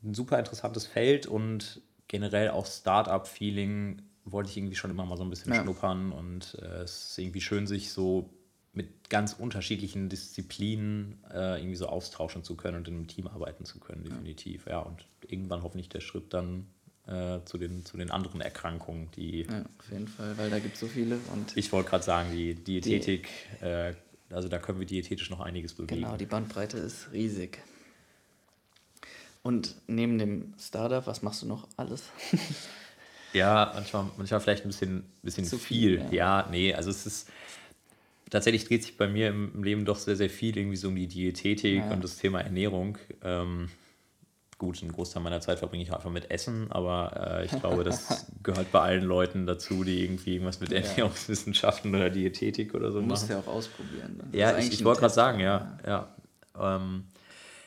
ein super interessantes Feld und generell auch Startup-Feeling wollte ich irgendwie schon immer mal so ein bisschen ja. schnuppern und äh, es ist irgendwie schön, sich so mit ganz unterschiedlichen Disziplinen äh, irgendwie so austauschen zu können und in einem Team arbeiten zu können, definitiv. Ja, und irgendwann hoffentlich der Schritt dann äh, zu, den, zu den anderen Erkrankungen, die. Ja, auf jeden Fall, weil da gibt es so viele. Und ich wollte gerade sagen, die Diätetik, die, äh, also da können wir diätetisch noch einiges bewegen. Genau, die Bandbreite ist riesig. Und neben dem Startup, was machst du noch alles? ja, manchmal, manchmal vielleicht ein bisschen, bisschen Zu viel. viel ja. ja, nee, also es ist tatsächlich dreht sich bei mir im Leben doch sehr, sehr viel irgendwie so um die Diätetik ja. und das Thema Ernährung. Ähm, gut, einen Großteil meiner Zeit verbringe ich einfach mit Essen, aber äh, ich glaube, das gehört bei allen Leuten dazu, die irgendwie irgendwas mit Ernährungswissenschaften oder Diätetik oder so du machen. musst ja auch ausprobieren. Ne? Ja, ich, ich wollte gerade sagen, ja. Ja, ähm,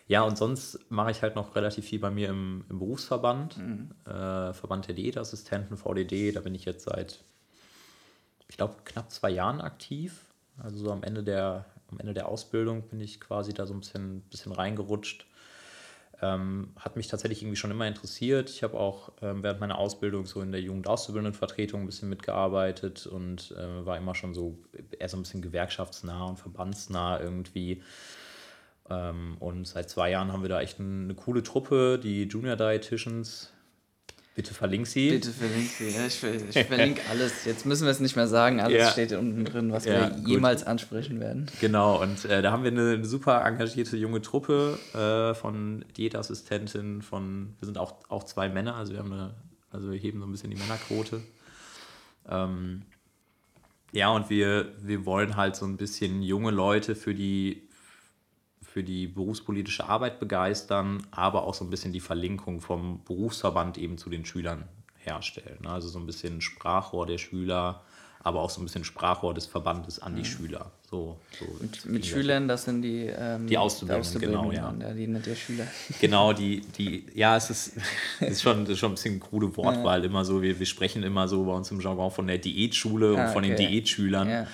ja, und sonst mache ich halt noch relativ viel bei mir im, im Berufsverband, mhm. äh, Verband der Diätassistenten, VDD. Da bin ich jetzt seit, ich glaube, knapp zwei Jahren aktiv. Also so am Ende der, am Ende der Ausbildung bin ich quasi da so ein bisschen, bisschen reingerutscht. Ähm, hat mich tatsächlich irgendwie schon immer interessiert. Ich habe auch ähm, während meiner Ausbildung so in der Jugendauszubildendenvertretung ein bisschen mitgearbeitet und äh, war immer schon so eher so ein bisschen gewerkschaftsnah und verbandsnah irgendwie. Ähm, und seit zwei Jahren haben wir da echt eine coole Truppe, die Junior Dietitians, Bitte verlink sie. Bitte verlink sie. Ja, ich, ich verlinke alles. Jetzt müssen wir es nicht mehr sagen. Alles ja. steht unten drin, was ja, wir gut. jemals ansprechen werden. Genau, und äh, da haben wir eine, eine, super engagierte junge Truppe äh, von Diätassistenten, von, wir sind auch, auch zwei Männer, also wir haben eine, also wir heben so ein bisschen die Männerquote. Ähm, ja, und wir, wir wollen halt so ein bisschen junge Leute für die, für die berufspolitische Arbeit begeistern, aber auch so ein bisschen die Verlinkung vom Berufsverband eben zu den Schülern herstellen. Ne? Also so ein bisschen Sprachrohr der Schüler, aber auch so ein bisschen Sprachrohr des Verbandes an die mhm. Schüler. So, so mit, mit Schülern, das sind die, ähm, die Auszubildenden, Auszubildenden, genau, ja. ja. Die nicht der Schüler. Genau, die, die, ja, es ist, ist, schon, ist schon ein bisschen eine krude Wortwahl, ja. immer so, wir, wir sprechen immer so bei uns im Jargon von der Diätschule ah, und von okay. den Diätschülern. Ja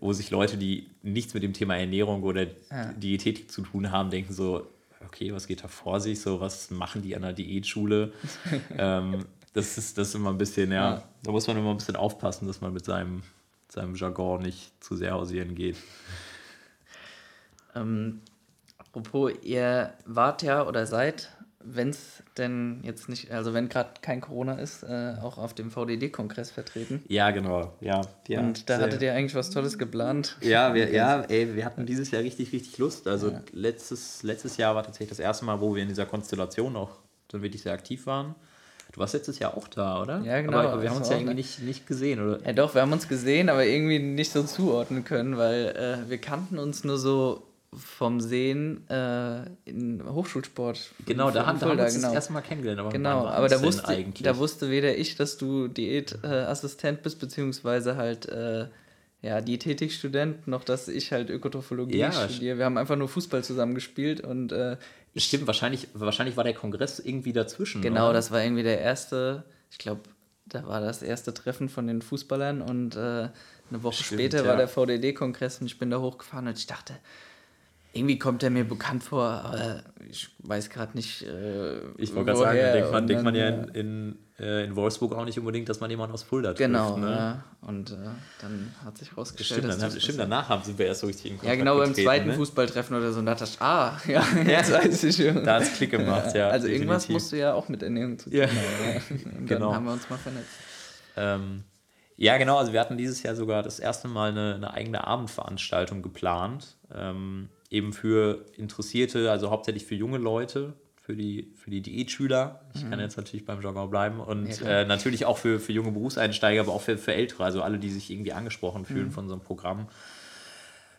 wo sich Leute, die nichts mit dem Thema Ernährung oder ja. Diätetik zu tun haben, denken so, okay, was geht da vor sich? So, was machen die an der Diätschule? ähm, das, ist, das ist immer ein bisschen, ja, ja, da muss man immer ein bisschen aufpassen, dass man mit seinem, seinem Jargon nicht zu sehr hausieren geht. Ähm, apropos, ihr wart ja oder seid wenn es denn jetzt nicht, also wenn gerade kein Corona ist, äh, auch auf dem VDD-Kongress vertreten. Ja, genau. Ja, ja Und da hattet ihr eigentlich was Tolles geplant. Ja, wir, ja ey, wir hatten dieses Jahr richtig, richtig Lust. Also ja. letztes, letztes Jahr war tatsächlich das erste Mal, wo wir in dieser Konstellation auch dann wirklich sehr aktiv waren. Du warst letztes Jahr auch da, oder? Ja, genau. Aber wir haben uns ja irgendwie nicht, nicht gesehen, oder? Ja, doch, wir haben uns gesehen, aber irgendwie nicht so zuordnen können, weil äh, wir kannten uns nur so vom Sehen äh, in Hochschulsport. Genau, da haben, da haben wir uns genau. das erste Mal kennengelernt. Aber genau, aber da wusste, da wusste weder ich, dass du Diätassistent äh, bist, beziehungsweise halt äh, ja, Diätetikstudent, noch dass ich halt Ökotrophologie ja, studiere. Wir haben einfach nur Fußball zusammen gespielt und äh, Stimmt, wahrscheinlich, wahrscheinlich war der Kongress irgendwie dazwischen. Genau, oder? das war irgendwie der erste, ich glaube, da war das erste Treffen von den Fußballern und äh, eine Woche Stimmt, später ja. war der VDD-Kongress und ich bin da hochgefahren und ich dachte, irgendwie kommt er mir bekannt vor, aber ich weiß gerade nicht. Äh, ich wollte gerade sagen, denkt man, denkt man ja in, in, äh, in, Wolfsburg auch nicht unbedingt, dass man jemanden aus Fulda trifft. Genau, ne? ja. und äh, dann hat sich rausgestellt, stimmt, dass dann, stimmt danach haben sind wir erst so richtig in Kontakt Ja, genau, beim zweiten ne? Fußballtreffen oder so, und da dachte ich, ah, ja, jetzt weiß ich. da hat es Klick gemacht, ja. Also definitiv. irgendwas musst du ja auch mit Ernährung zu tun haben. Ja. Und genau. dann haben wir uns mal vernetzt. Ähm, ja, genau. Also wir hatten dieses Jahr sogar das erste Mal eine, eine eigene Abendveranstaltung geplant. Ähm, eben für Interessierte, also hauptsächlich für junge Leute, für die, für die Diätschüler. Ich mhm. kann jetzt natürlich beim Jargon bleiben. Und ja, äh, natürlich auch für, für junge Berufseinsteiger, aber auch für, für Ältere, also alle, die sich irgendwie angesprochen fühlen mhm. von unserem Programm.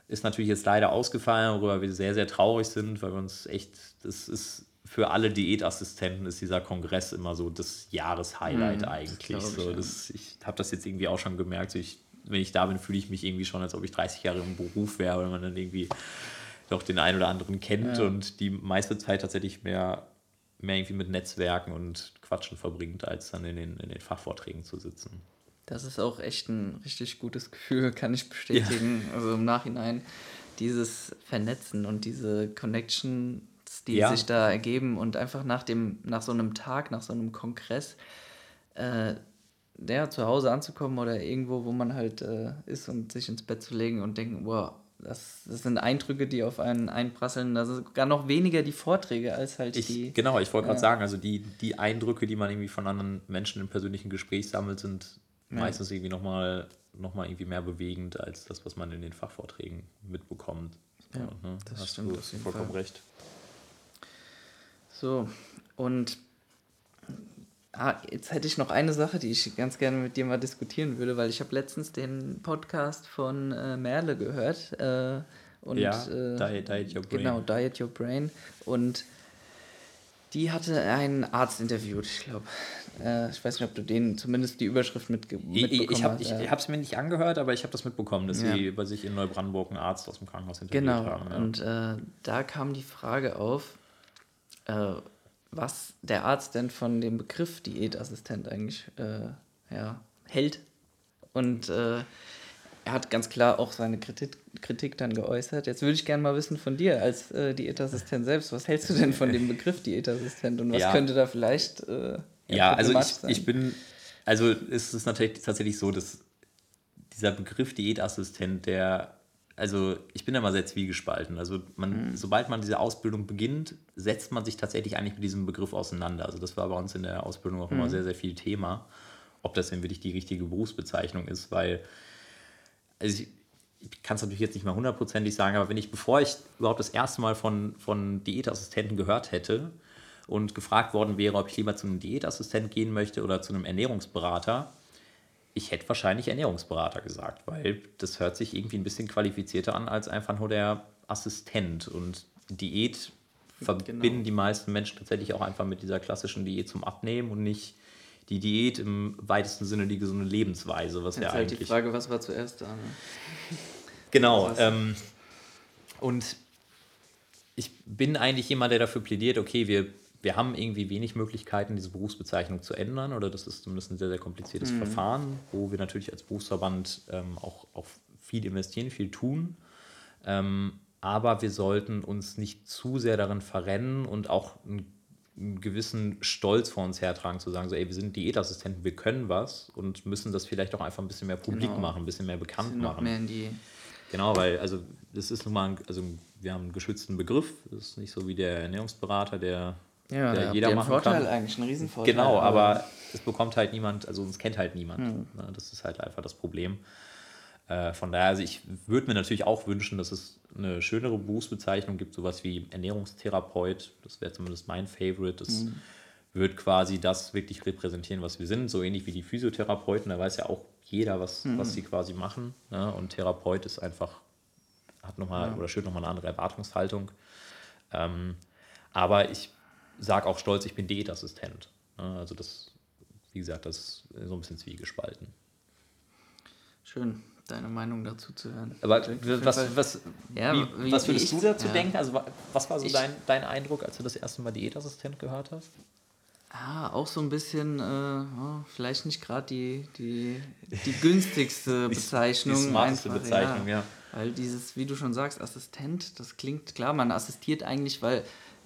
Ist natürlich jetzt leider ausgefallen, worüber wir sehr, sehr traurig sind, weil wir uns echt, das ist für alle Diätassistenten ist dieser Kongress immer so das Jahreshighlight mhm, eigentlich. Das so, das, ich habe das jetzt irgendwie auch schon gemerkt. So ich, wenn ich da bin, fühle ich mich irgendwie schon, als ob ich 30 Jahre im Beruf wäre, weil man dann irgendwie doch den einen oder anderen kennt ja. und die meiste Zeit tatsächlich mehr, mehr irgendwie mit Netzwerken und Quatschen verbringt, als dann in den, in den Fachvorträgen zu sitzen. Das ist auch echt ein richtig gutes Gefühl, kann ich bestätigen. Ja. Also im Nachhinein dieses Vernetzen und diese Connection die ja. sich da ergeben und einfach nach dem, nach so einem Tag, nach so einem Kongress, äh, der zu Hause anzukommen oder irgendwo, wo man halt äh, ist und sich ins Bett zu legen und denken, wow, das, das sind Eindrücke, die auf einen einprasseln. Das ist gar noch weniger die Vorträge als halt ich, die. Genau, ich wollte gerade sagen, also die, die Eindrücke, die man irgendwie von anderen Menschen im persönlichen Gespräch sammelt, sind ja. meistens irgendwie nochmal noch mal irgendwie mehr bewegend als das, was man in den Fachvorträgen mitbekommt. Ja, ne? das Hast stimmt. Du vollkommen Fall. recht. So, und ah, jetzt hätte ich noch eine Sache, die ich ganz gerne mit dir mal diskutieren würde, weil ich habe letztens den Podcast von äh, Merle gehört. Äh, und, ja, äh, Diet, Diet Your Brain. Genau, Diet Your Brain. Und die hatte einen Arzt interviewt, ich glaube. Äh, ich weiß nicht, ob du den zumindest die Überschrift mit, mitbekommen ich, hast. Ich habe es mir nicht angehört, aber ich habe das mitbekommen, dass ja. sie bei sich in Neubrandenburg einen Arzt aus dem Krankenhaus interviewt genau. haben. Genau, ja. und äh, da kam die Frage auf, äh, was der Arzt denn von dem Begriff Diätassistent eigentlich äh, ja, hält. Und äh, er hat ganz klar auch seine Kritik, Kritik dann geäußert. Jetzt würde ich gerne mal wissen von dir als äh, Diätassistent selbst, was hältst du denn von dem Begriff Diätassistent und was ja. könnte da vielleicht. Äh, ja, also ich, ich bin, also ist es natürlich tatsächlich so, dass dieser Begriff Diätassistent, der also ich bin da mal sehr zwiegespalten. Also man, mhm. sobald man diese Ausbildung beginnt, setzt man sich tatsächlich eigentlich mit diesem Begriff auseinander. Also das war bei uns in der Ausbildung auch mhm. immer sehr, sehr viel Thema, ob das denn wirklich die richtige Berufsbezeichnung ist, weil also ich, ich kann es natürlich jetzt nicht mal hundertprozentig sagen, aber wenn ich, bevor ich überhaupt das erste Mal von, von Diätassistenten gehört hätte und gefragt worden wäre, ob ich lieber zu einem Diätassistent gehen möchte oder zu einem Ernährungsberater, ich hätte wahrscheinlich Ernährungsberater gesagt, weil das hört sich irgendwie ein bisschen qualifizierter an als einfach nur der Assistent. Und Diät verbinden genau. die meisten Menschen tatsächlich auch einfach mit dieser klassischen Diät zum Abnehmen und nicht die Diät im weitesten Sinne die gesunde Lebensweise, was Jetzt ja halt eigentlich. die Frage, was war zuerst da? Ne? Genau. Ähm, und ich bin eigentlich jemand, der dafür plädiert, okay, wir wir haben irgendwie wenig Möglichkeiten, diese Berufsbezeichnung zu ändern, oder das ist zumindest ein sehr, sehr kompliziertes mhm. Verfahren, wo wir natürlich als Berufsverband ähm, auch, auch viel investieren, viel tun. Ähm, aber wir sollten uns nicht zu sehr darin verrennen und auch einen, einen, gewissen Stolz vor uns hertragen, zu sagen, so, ey, wir sind Diätassistenten, wir können was und müssen das vielleicht auch einfach ein bisschen mehr publik genau. machen, ein bisschen mehr bekannt bisschen machen. Mehr in die genau, weil, also, das ist nun mal, ein, also, wir haben einen geschützten Begriff, das ist nicht so wie der Ernährungsberater, der ja, der jeder machen Vorteil kann. eigentlich, ein Riesenvorteil. Genau, aber es bekommt halt niemand, also uns kennt halt niemand. Hm. Ne, das ist halt einfach das Problem. Äh, von daher, also ich würde mir natürlich auch wünschen, dass es eine schönere Berufsbezeichnung gibt, sowas wie Ernährungstherapeut. Das wäre zumindest mein Favorite. Das mhm. wird quasi das wirklich repräsentieren, was wir sind. So ähnlich wie die Physiotherapeuten. Da weiß ja auch jeder, was, mhm. was sie quasi machen. Ne? Und Therapeut ist einfach, hat nochmal ja. oder schön nochmal eine andere Erwartungshaltung. Ähm, aber ich sage auch stolz, ich bin Diätassistent. Also das, wie gesagt, das ist so ein bisschen zwiegespalten. Schön, deine Meinung dazu zu hören. Aber was, was, ja, wie, wie, was würdest du dazu ja. denken? Also was war so dein, dein Eindruck, als du das erste Mal Diätassistent gehört hast? Ah, auch so ein bisschen, äh, oh, vielleicht nicht gerade die, die, die günstigste Bezeichnung. die smarteste einfach, Bezeichnung, ja. ja. Weil dieses, wie du schon sagst, Assistent, das klingt klar, man assistiert eigentlich, weil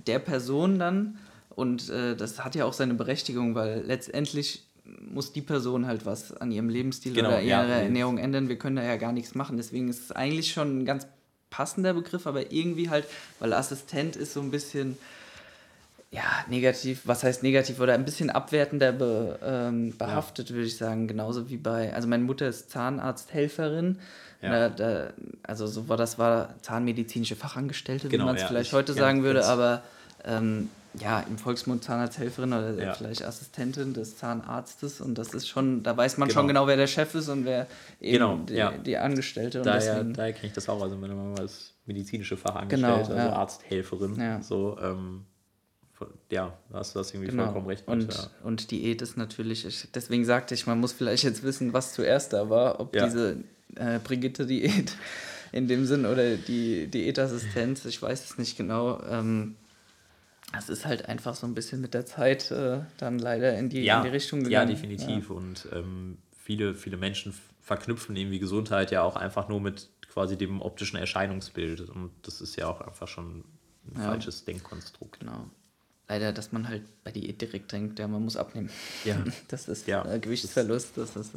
der Person dann, und äh, das hat ja auch seine Berechtigung, weil letztendlich muss die Person halt was an ihrem Lebensstil genau, oder ihrer ja, Ernährung ändern. Wir können da ja gar nichts machen. Deswegen ist es eigentlich schon ein ganz passender Begriff, aber irgendwie halt, weil Assistent ist so ein bisschen ja, negativ, was heißt negativ oder ein bisschen abwertender be, ähm, behaftet, ja. würde ich sagen. Genauso wie bei, also meine Mutter ist Zahnarzthelferin. Ja. Da, da, also so war das war zahnmedizinische Fachangestellte, genau, wie man es ja, vielleicht ich, heute sagen würde, aber ähm, ja, im Volksmund Zahnarzthelferin oder ja. vielleicht Assistentin des Zahnarztes und das ist schon, da weiß man genau. schon genau, wer der Chef ist und wer eben genau, die, ja. die Angestellte. Und daher, deswegen, daher kenne ich das auch, also meine Mama ist medizinische Fachangestellte, genau, also Arzthelferin, so, ähm, ja, hast du das irgendwie genau. vollkommen recht. Und, ja. und Diät ist natürlich, ich, deswegen sagte ich, man muss vielleicht jetzt wissen, was zuerst da war, ob ja. diese äh, Brigitte-Diät in dem Sinn oder die Diätassistenz, ich weiß es nicht genau. Ähm, es ist halt einfach so ein bisschen mit der Zeit äh, dann leider in die, ja, in die Richtung gegangen. Ja, definitiv. Ja. Und ähm, viele, viele Menschen verknüpfen irgendwie Gesundheit ja auch einfach nur mit quasi dem optischen Erscheinungsbild. Und das ist ja auch einfach schon ein ja. falsches Denkkonstrukt. Genau. Leider, dass man halt bei Diät direkt denkt, ja, man muss abnehmen. Ja. Das ist ja. Äh, Gewichtsverlust. Das ist,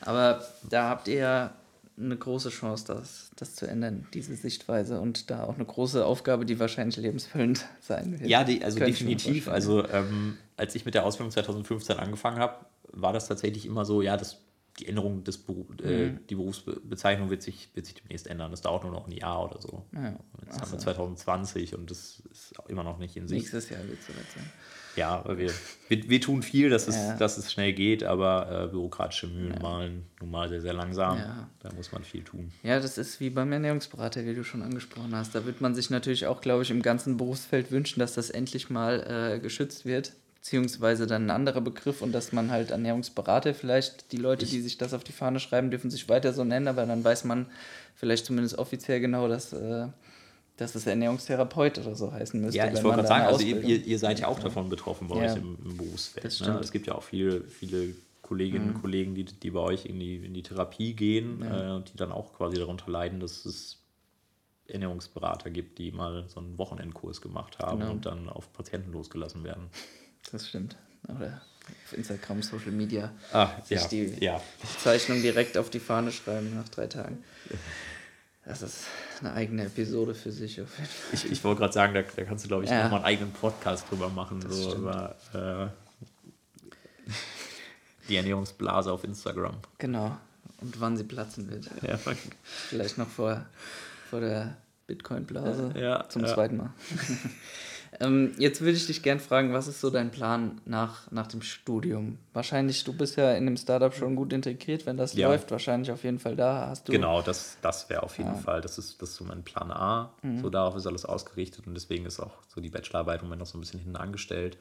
aber da habt ihr ja eine große Chance, das, das zu ändern, diese Sichtweise und da auch eine große Aufgabe, die wahrscheinlich lebensfüllend sein wird. Ja, die, also definitiv. Also ähm, als ich mit der Ausbildung 2015 angefangen habe, war das tatsächlich immer so, ja, das, die Änderung des Beruf, äh, mhm. die Berufsbezeichnung wird sich, wird sich demnächst ändern. Das dauert nur noch ein Jahr oder so. Ja. Jetzt Ach haben wir 2020 und das ist immer noch nicht in Sicht. Nächstes Jahr wird es soweit sein. Ja, wir, wir, wir, tun viel, dass es, ja. dass es schnell geht, aber äh, bürokratische Mühlen ja. malen nun mal sehr, sehr langsam. Ja. Da muss man viel tun. Ja, das ist wie beim Ernährungsberater, wie du schon angesprochen hast. Da wird man sich natürlich auch, glaube ich, im ganzen Berufsfeld wünschen, dass das endlich mal äh, geschützt wird beziehungsweise dann ein anderer Begriff und dass man halt Ernährungsberater vielleicht, die Leute, die sich das auf die Fahne schreiben, dürfen sich weiter so nennen, aber dann weiß man vielleicht zumindest offiziell genau, dass, äh, dass es Ernährungstherapeut oder so heißen müsste. Ja, ich wollte gerade sagen, also ihr, ihr, seid ja auch davon betroffen bei ja. euch im, im Berufsfeld. Ne? Es gibt ja auch viele, viele Kolleginnen und mhm. Kollegen, die, die bei euch in die, in die Therapie gehen ja. äh, und die dann auch quasi darunter leiden, dass es Ernährungsberater gibt, die mal so einen Wochenendkurs gemacht haben genau. und dann auf Patienten losgelassen werden. Das stimmt. Oder auf Instagram, Social Media. Ah, ja, die ja. Zeichnung direkt auf die Fahne schreiben nach drei Tagen. Das ist eine eigene Episode für sich. Auf jeden Fall. Ich, ich wollte gerade sagen, da, da, kannst du, glaube ich, ja. nochmal einen eigenen Podcast drüber machen. Das so über äh, die Ernährungsblase auf Instagram. Genau. Und wann sie platzen wird. Ja, Vielleicht noch vor, vor der Bitcoin-Blase. Ja, zum ja. zweiten Mal. Ähm, jetzt würde ich dich gerne fragen, was ist so dein Plan nach, nach dem Studium? Wahrscheinlich, du bist ja in dem Startup schon gut integriert, wenn das ja. läuft, wahrscheinlich auf jeden Fall da. Hast du genau, das, das wäre auf jeden ja. Fall, das ist, das ist so mein Plan A. Mhm. So darauf ist alles ausgerichtet und deswegen ist auch so die Bachelorarbeit im Moment noch so ein bisschen hinten angestellt.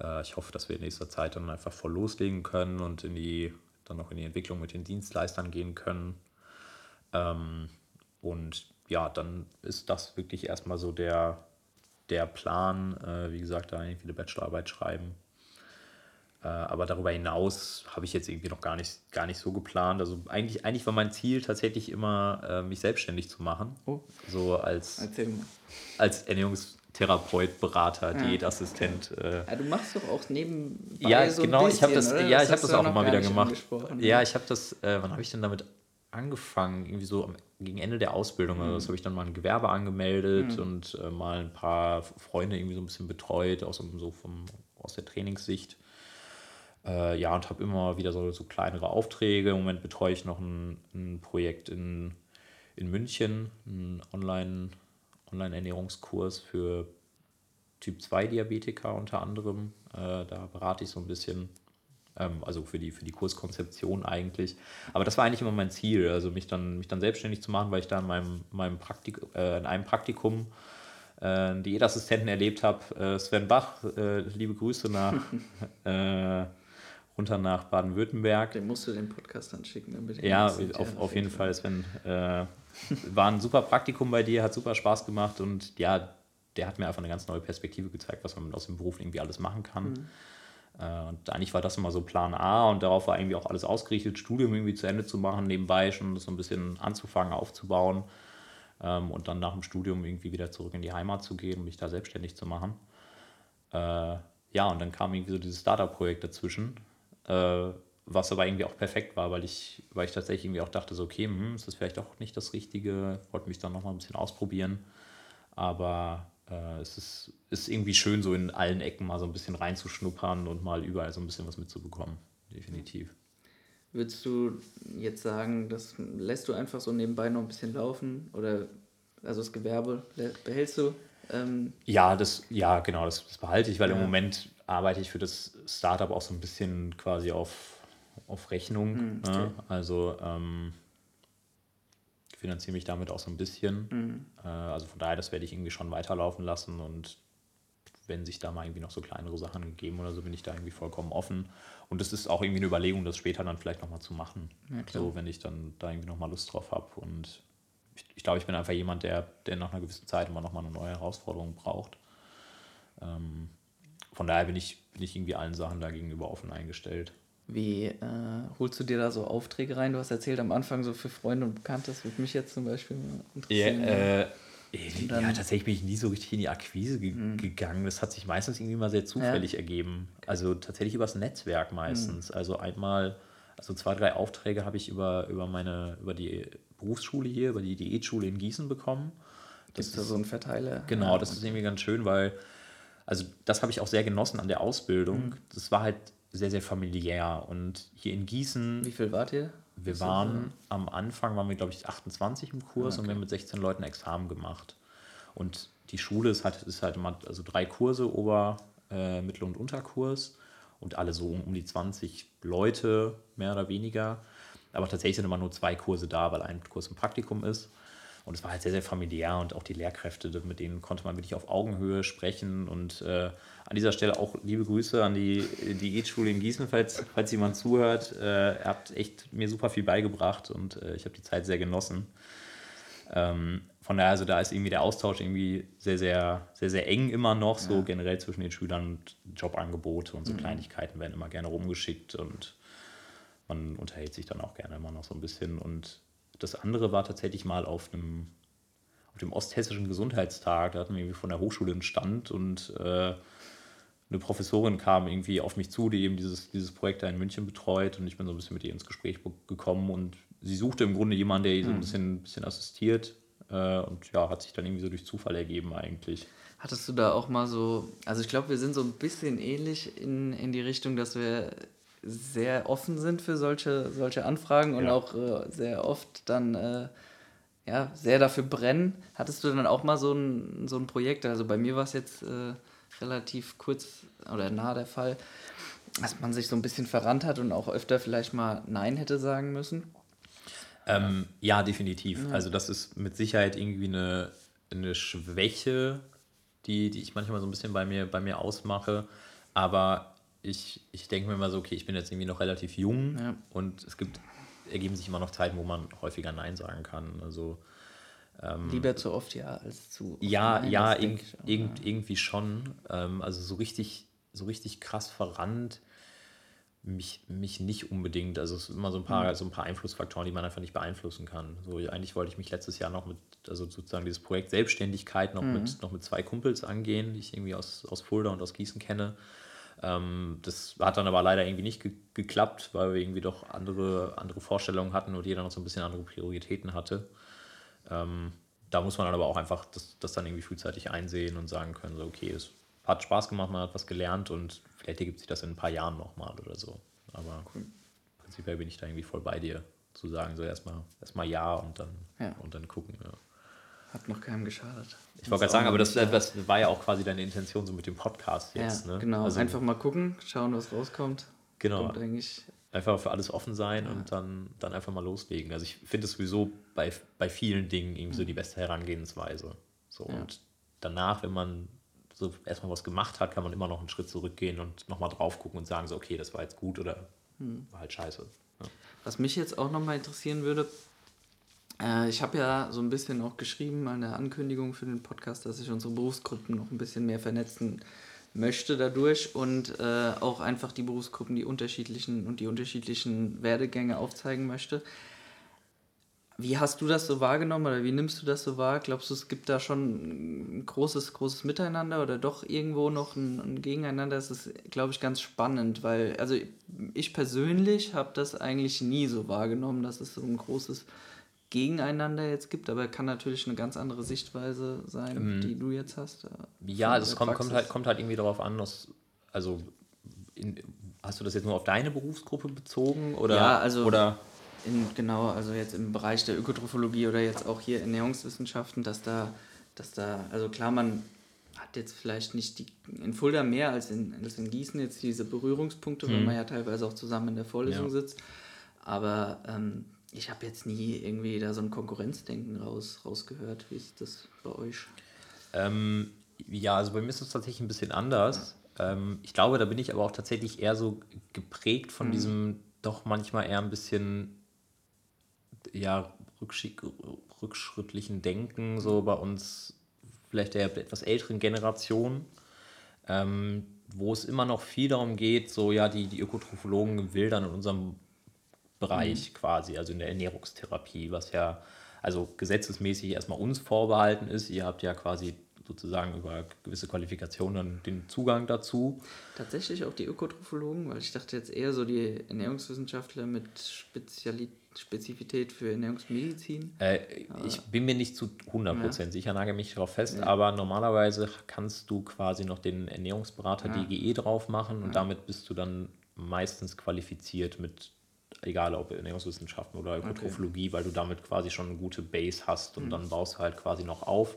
Äh, ich hoffe, dass wir in nächster Zeit dann einfach voll loslegen können und in die, dann auch in die Entwicklung mit den Dienstleistern gehen können. Ähm, und ja, dann ist das wirklich erstmal so der, der Plan, äh, wie gesagt, da irgendwie eine Bachelorarbeit schreiben. Äh, aber darüber hinaus habe ich jetzt irgendwie noch gar nicht, gar nicht so geplant. Also eigentlich, eigentlich war mein Ziel tatsächlich immer, äh, mich selbstständig zu machen. Oh. So als, als Ernährungstherapeut, Berater, ja. Diätassistent. Äh. Ja, du machst doch auch nebenbei ja, so genau, ein bisschen, ich habe das, ja, ich habe das auch immer wieder gemacht. Ja, ich habe das, äh, wann habe ich denn damit angefangen? Irgendwie so am gegen Ende der Ausbildung. Also das mhm. habe ich dann mal ein Gewerbe angemeldet mhm. und äh, mal ein paar Freunde irgendwie so ein bisschen betreut, auch so, vom, aus der Trainingssicht. Äh, ja, und habe immer wieder so, so kleinere Aufträge. Im Moment betreue ich noch ein, ein Projekt in, in München, einen Online, Online-Ernährungskurs für Typ-2-Diabetiker unter anderem. Äh, da berate ich so ein bisschen also für die, für die Kurskonzeption eigentlich. Aber das war eigentlich immer mein Ziel, also mich dann, mich dann selbstständig zu machen, weil ich da in, meinem, meinem Praktik, äh, in einem Praktikum äh, einen Diätassistenten erlebt habe, äh, Sven Bach, äh, liebe Grüße nach äh, runter nach Baden-Württemberg. Den musst du den Podcast dann schicken. Damit ja, auf, auf jeden Fall, Sven. Äh, war ein super Praktikum bei dir, hat super Spaß gemacht und ja, der hat mir einfach eine ganz neue Perspektive gezeigt, was man aus dem Beruf irgendwie alles machen kann. Mhm und eigentlich war das immer so Plan A und darauf war irgendwie auch alles ausgerichtet, Studium irgendwie zu Ende zu machen, nebenbei schon so ein bisschen anzufangen, aufzubauen ähm, und dann nach dem Studium irgendwie wieder zurück in die Heimat zu gehen und mich da selbstständig zu machen. Äh, ja, und dann kam irgendwie so dieses Startup-Projekt dazwischen, äh, was aber irgendwie auch perfekt war, weil ich, weil ich tatsächlich irgendwie auch dachte, so, okay, hm, ist das vielleicht auch nicht das Richtige, wollte mich dann nochmal ein bisschen ausprobieren. Aber äh, es ist, ist irgendwie schön, so in allen Ecken mal so ein bisschen reinzuschnuppern und mal überall so ein bisschen was mitzubekommen. Definitiv. Würdest du jetzt sagen, das lässt du einfach so nebenbei noch ein bisschen laufen? Oder also das Gewerbe behältst du? Ähm ja, das, ja, genau, das, das behalte ich, weil ja. im Moment arbeite ich für das Startup auch so ein bisschen quasi auf, auf Rechnung. Mhm, okay. ne? Also ähm, finanziere mich damit auch so ein bisschen. Mhm. Äh, also von daher, das werde ich irgendwie schon weiterlaufen lassen und wenn sich da mal irgendwie noch so kleinere Sachen geben oder so, bin ich da irgendwie vollkommen offen. Und es ist auch irgendwie eine Überlegung, das später dann vielleicht nochmal zu machen. Ja, so, wenn ich dann da irgendwie nochmal Lust drauf habe. Und ich, ich glaube, ich bin einfach jemand, der, der nach einer gewissen Zeit immer nochmal eine neue Herausforderung braucht. Ähm, von daher bin ich, bin ich irgendwie allen Sachen da gegenüber offen eingestellt. Wie äh, holst du dir da so Aufträge rein? Du hast erzählt am Anfang so für Freunde und Bekannte, das würde mich jetzt zum Beispiel interessieren. Ja, äh, ja, tatsächlich bin ich nie so richtig in die Akquise ge mhm. gegangen. Das hat sich meistens irgendwie mal sehr zufällig ja. ergeben. Also tatsächlich übers Netzwerk meistens. Mhm. Also einmal, also zwei, drei Aufträge habe ich über, über meine, über die Berufsschule hier, über die Diätschule in Gießen bekommen. Das ist da so ein Verteiler. Genau, das ist irgendwie ganz schön, weil, also das habe ich auch sehr genossen an der Ausbildung. Mhm. Das war halt sehr, sehr familiär. Und hier in Gießen. Wie viel wart ihr? Wir waren am Anfang, waren wir, glaube ich, 28 im Kurs okay. und wir haben mit 16 Leuten Examen gemacht. Und die Schule ist halt, ist halt immer also drei Kurse, Ober-, äh, Mittel- und Unterkurs. Und alle so um die 20 Leute, mehr oder weniger. Aber tatsächlich sind immer nur zwei Kurse da, weil ein Kurs im Praktikum ist. Und es war halt sehr, sehr familiär und auch die Lehrkräfte, mit denen konnte man wirklich auf Augenhöhe sprechen. Und äh, an dieser Stelle auch liebe Grüße an die Diätschule in Gießen, falls, falls jemand zuhört. Äh, ihr habt echt mir super viel beigebracht und äh, ich habe die Zeit sehr genossen. Ähm, von daher, also da ist irgendwie der Austausch irgendwie sehr, sehr, sehr, sehr eng immer noch, so ja. generell zwischen den Schülern und Jobangebote und so mhm. Kleinigkeiten werden immer gerne rumgeschickt und man unterhält sich dann auch gerne immer noch so ein bisschen. Und das andere war tatsächlich mal auf einem auf dem Osthessischen Gesundheitstag. Da hatten wir irgendwie von der Hochschule einen Stand und äh, eine Professorin kam irgendwie auf mich zu, die eben dieses, dieses Projekt da in München betreut und ich bin so ein bisschen mit ihr ins Gespräch gekommen und sie suchte im Grunde jemanden, der ihr so ein mhm. bisschen, bisschen assistiert äh, und ja, hat sich dann irgendwie so durch Zufall ergeben eigentlich. Hattest du da auch mal so, also ich glaube, wir sind so ein bisschen ähnlich in, in die Richtung, dass wir sehr offen sind für solche, solche Anfragen und ja. auch äh, sehr oft dann äh, ja, sehr dafür brennen. Hattest du dann auch mal so ein, so ein Projekt? Also bei mir war es jetzt äh, relativ kurz oder nah der Fall, dass man sich so ein bisschen verrannt hat und auch öfter vielleicht mal Nein hätte sagen müssen. Ähm, ja, definitiv. Ja. Also das ist mit Sicherheit irgendwie eine, eine Schwäche, die, die ich manchmal so ein bisschen bei mir, bei mir ausmache. Aber ich, ich denke mir mal so, okay, ich bin jetzt irgendwie noch relativ jung ja. und es gibt, ergeben sich immer noch Zeiten, wo man häufiger Nein sagen kann. Also ähm, Lieber zu oft ja als zu. Ja, Nein, ja, irg irgend, irgendwie schon. Ähm, also so richtig, so richtig krass verrannt mich, mich nicht unbedingt. Also es sind immer so ein paar, mhm. so ein paar Einflussfaktoren, die man einfach nicht beeinflussen kann. So, eigentlich wollte ich mich letztes Jahr noch mit, also sozusagen dieses Projekt Selbstständigkeit noch, mhm. mit, noch mit zwei Kumpels angehen, die ich irgendwie aus, aus Fulda und aus Gießen kenne. Ähm, das hat dann aber leider irgendwie nicht ge geklappt, weil wir irgendwie doch andere, andere Vorstellungen hatten und jeder noch so ein bisschen andere Prioritäten hatte. Ähm, da muss man dann aber auch einfach das, das dann irgendwie frühzeitig einsehen und sagen können, so, okay, es hat Spaß gemacht, man hat was gelernt und vielleicht ergibt sich das in ein paar Jahren nochmal oder so. Aber cool. prinzipiell bin ich da irgendwie voll bei dir, zu sagen, so erstmal erstmal ja und dann, ja. und dann gucken. Ja. Hat noch keinem geschadet. Ich wollte gerade sagen, aber das, das, war ja auch quasi deine Intention so mit dem Podcast jetzt. Ja, ne? genau. Also, Einfach mal gucken, schauen, was rauskommt. Genau. eigentlich einfach für alles offen sein ja. und dann, dann einfach mal loslegen. Also ich finde es sowieso bei, bei vielen Dingen irgendwie so die beste Herangehensweise. So, ja. Und danach, wenn man so erstmal was gemacht hat, kann man immer noch einen Schritt zurückgehen und nochmal drauf gucken und sagen, so, okay, das war jetzt gut oder hm. war halt scheiße. Ja. Was mich jetzt auch nochmal interessieren würde, äh, ich habe ja so ein bisschen auch geschrieben, eine Ankündigung für den Podcast, dass sich unsere Berufsgruppen noch ein bisschen mehr vernetzen möchte dadurch und äh, auch einfach die Berufsgruppen, die unterschiedlichen und die unterschiedlichen Werdegänge aufzeigen möchte. Wie hast du das so wahrgenommen oder wie nimmst du das so wahr? Glaubst du, es gibt da schon ein großes, großes Miteinander oder doch irgendwo noch ein, ein Gegeneinander? Das ist, glaube ich, ganz spannend, weil, also ich persönlich habe das eigentlich nie so wahrgenommen, dass es so ein großes Gegeneinander jetzt gibt, aber kann natürlich eine ganz andere Sichtweise sein, ähm, die du jetzt hast. Äh, ja, es kommt, kommt, halt, kommt halt irgendwie darauf an, dass, also in, hast du das jetzt nur auf deine Berufsgruppe bezogen? Oder, ja, also. Oder in, genau, also jetzt im Bereich der Ökotrophologie oder jetzt auch hier Ernährungswissenschaften, dass da, dass da, also klar, man hat jetzt vielleicht nicht die, in Fulda mehr als in, als in Gießen jetzt diese Berührungspunkte, mhm. weil man ja teilweise auch zusammen in der Vorlesung ja. sitzt. Aber ähm, ich habe jetzt nie irgendwie da so ein Konkurrenzdenken raus, rausgehört. Wie ist das bei euch? Ähm, ja, also bei mir ist es tatsächlich ein bisschen anders. Ja. Ähm, ich glaube, da bin ich aber auch tatsächlich eher so geprägt von mhm. diesem doch manchmal eher ein bisschen ja, rückschrittlichen Denken, so bei uns vielleicht der etwas älteren Generation, ähm, wo es immer noch viel darum geht, so ja, die, die Ökotrophologen wildern in unserem Bereich mhm. quasi, also in der Ernährungstherapie, was ja also gesetzesmäßig erstmal uns vorbehalten ist. Ihr habt ja quasi sozusagen über gewisse Qualifikationen den Zugang dazu. Tatsächlich auch die Ökotrophologen, weil ich dachte jetzt eher so die Ernährungswissenschaftler mit Spezialität Spezifität für Ernährungsmedizin? Äh, ich bin mir nicht zu 100% ja. sicher, nage mich darauf fest, ja. aber normalerweise kannst du quasi noch den Ernährungsberater ja. DGE drauf machen und damit bist du dann meistens qualifiziert mit, egal ob Ernährungswissenschaften oder Ökotrophologie, okay. weil du damit quasi schon eine gute Base hast und mhm. dann baust du halt quasi noch auf.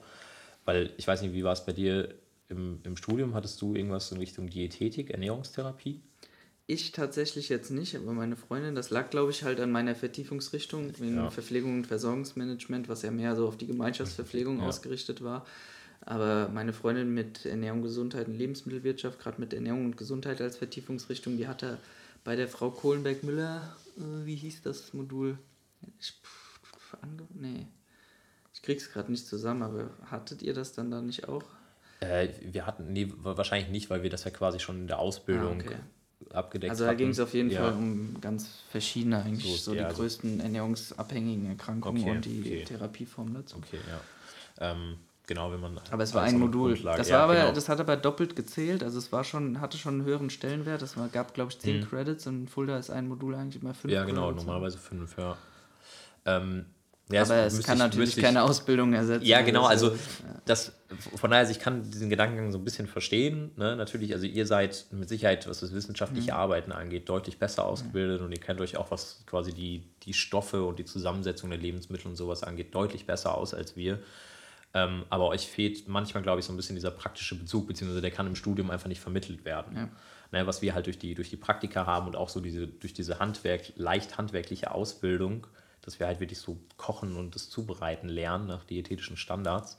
Weil ich weiß nicht, wie war es bei dir im, im Studium? Hattest du irgendwas in Richtung Diätetik, Ernährungstherapie? Ich tatsächlich jetzt nicht, aber meine Freundin, das lag, glaube ich, halt an meiner Vertiefungsrichtung in ja. Verpflegung und Versorgungsmanagement, was ja mehr so auf die Gemeinschaftsverpflegung ja. ausgerichtet war. Aber meine Freundin mit Ernährung, Gesundheit und Lebensmittelwirtschaft, gerade mit Ernährung und Gesundheit als Vertiefungsrichtung, die hatte bei der Frau Kohlenberg-Müller, äh, wie hieß das Modul? Ich, nee, ich krieg's gerade nicht zusammen, aber hattet ihr das dann da nicht auch? Äh, wir hatten, nee, wahrscheinlich nicht, weil wir das ja quasi schon in der Ausbildung ah, okay abgedeckt Also da ging es auf jeden ja. Fall um ganz verschiedene eigentlich, so, so die ja, größten also ernährungsabhängigen Erkrankungen okay, und die okay. Therapieformen dazu. Okay, ja. Ähm, genau, wenn man. Aber es war ein Modul. Das, war aber, genau. das hat aber doppelt gezählt, also es war schon, hatte schon einen höheren Stellenwert. Es gab, glaube ich, zehn mhm. Credits und in Fulda ist ein Modul eigentlich immer fünf. Ja, genau, Credits normalerweise fünf, ja. Ähm, ja, aber es kann ich, natürlich ich, keine Ausbildung ersetzen. Ja, genau, also das, von daher, also ich kann diesen Gedankengang so ein bisschen verstehen. Ne? Natürlich, also ihr seid mit Sicherheit, was das wissenschaftliche mhm. Arbeiten angeht, deutlich besser ausgebildet mhm. und ihr kennt euch auch, was quasi die, die Stoffe und die Zusammensetzung der Lebensmittel und sowas angeht, deutlich besser aus als wir. Ähm, aber euch fehlt manchmal, glaube ich, so ein bisschen dieser praktische Bezug, beziehungsweise der kann im Studium einfach nicht vermittelt werden. Ja. Ne, was wir halt durch die, durch die Praktika haben und auch so diese, durch diese Handwerk, leicht handwerkliche Ausbildung, dass wir halt wirklich so kochen und das Zubereiten lernen nach diätetischen Standards.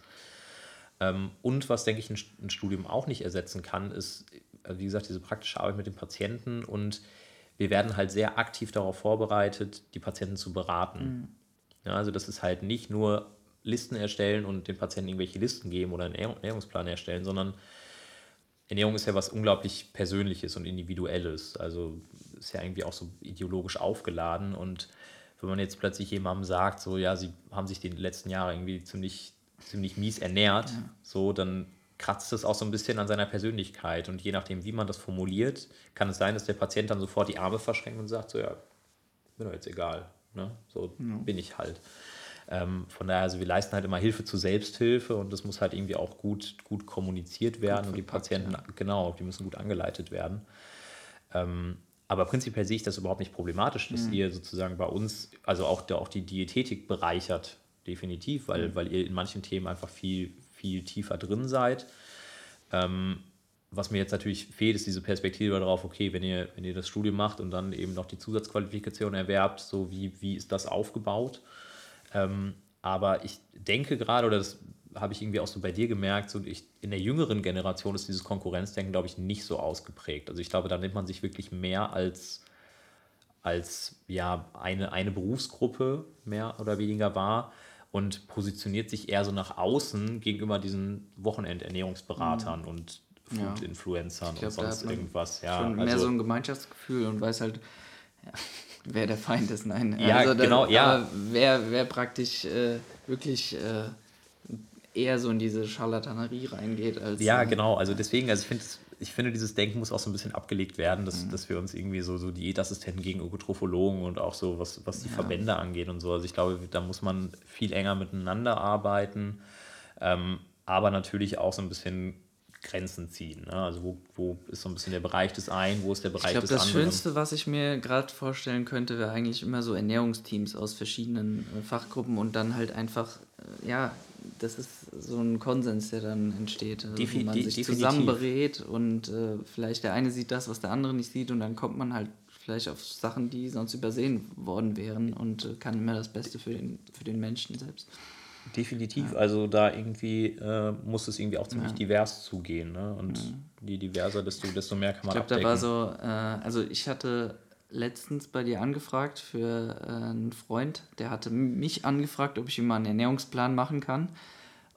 Ähm, und was, denke ich, ein Studium auch nicht ersetzen kann, ist, äh, wie gesagt, diese praktische Arbeit mit dem Patienten und wir werden halt sehr aktiv darauf vorbereitet, die Patienten zu beraten. Mhm. Ja, also das ist halt nicht nur Listen erstellen und den Patienten irgendwelche Listen geben oder einen Ernährungsplan erstellen, sondern Ernährung ist ja was unglaublich Persönliches und Individuelles. Also ist ja irgendwie auch so ideologisch aufgeladen und wenn man jetzt plötzlich jemandem sagt, so ja, sie haben sich die letzten Jahre irgendwie ziemlich, ziemlich mies ernährt, ja. so, dann kratzt es auch so ein bisschen an seiner Persönlichkeit. Und je nachdem, wie man das formuliert, kann es sein, dass der Patient dann sofort die Arme verschränkt und sagt, so ja, mir doch jetzt egal. Ne? So ja. bin ich halt. Ähm, von daher, also wir leisten halt immer Hilfe zur Selbsthilfe und das muss halt irgendwie auch gut, gut kommuniziert werden gut und die Patienten, ja. genau, die müssen gut angeleitet werden. Ähm, aber prinzipiell sehe ich das überhaupt nicht problematisch, dass mhm. ihr sozusagen bei uns, also auch, der, auch die Diätetik bereichert, definitiv, weil, mhm. weil ihr in manchen Themen einfach viel, viel tiefer drin seid. Ähm, was mir jetzt natürlich fehlt, ist diese Perspektive darauf, okay, wenn ihr, wenn ihr das Studium macht und dann eben noch die Zusatzqualifikation erwerbt, so wie, wie ist das aufgebaut? Ähm, aber ich denke gerade, oder das habe ich irgendwie auch so bei dir gemerkt, so ich, in der jüngeren Generation ist dieses Konkurrenzdenken, glaube ich, nicht so ausgeprägt. Also ich glaube, da nimmt man sich wirklich mehr als, als ja, eine, eine Berufsgruppe mehr oder weniger wahr und positioniert sich eher so nach außen gegenüber diesen Wochenendernährungsberatern mhm. und Food-Influencern und sonst irgendwas. Ja, schon mehr also, so ein Gemeinschaftsgefühl und weiß halt, ja, wer der Feind ist. Nein, ja, also da, genau, ja. wer, wer praktisch äh, wirklich äh, eher so in diese Charlatanerie reingeht. Als, ja, äh, genau. Also deswegen, also ich finde ich finde, dieses Denken muss auch so ein bisschen abgelegt werden, dass, mhm. dass wir uns irgendwie so, so Diätassistenten gegen Ökotrophologen und auch so, was, was die ja. Verbände angeht und so. Also ich glaube, da muss man viel enger miteinander arbeiten, ähm, aber natürlich auch so ein bisschen Grenzen ziehen. Ne? Also wo, wo ist so ein bisschen der Bereich des einen, wo ist der Bereich ich glaub, des das anderen? Das Schönste, was ich mir gerade vorstellen könnte, wäre eigentlich immer so Ernährungsteams aus verschiedenen äh, Fachgruppen und dann halt einfach, äh, ja, das ist so ein Konsens, der dann entsteht, also Defi wo man sich zusammen berät und äh, vielleicht der eine sieht das, was der andere nicht sieht und dann kommt man halt vielleicht auf Sachen, die sonst übersehen worden wären und äh, kann immer das Beste für den, für den Menschen selbst. Definitiv, ja. also da irgendwie äh, muss es irgendwie auch ziemlich ja. divers zugehen. Ne? Und ja. je diverser, desto, desto mehr kann man Ich glaube, da war so, äh, also ich hatte letztens bei dir angefragt für äh, einen Freund, der hatte mich angefragt, ob ich ihm mal einen Ernährungsplan machen kann.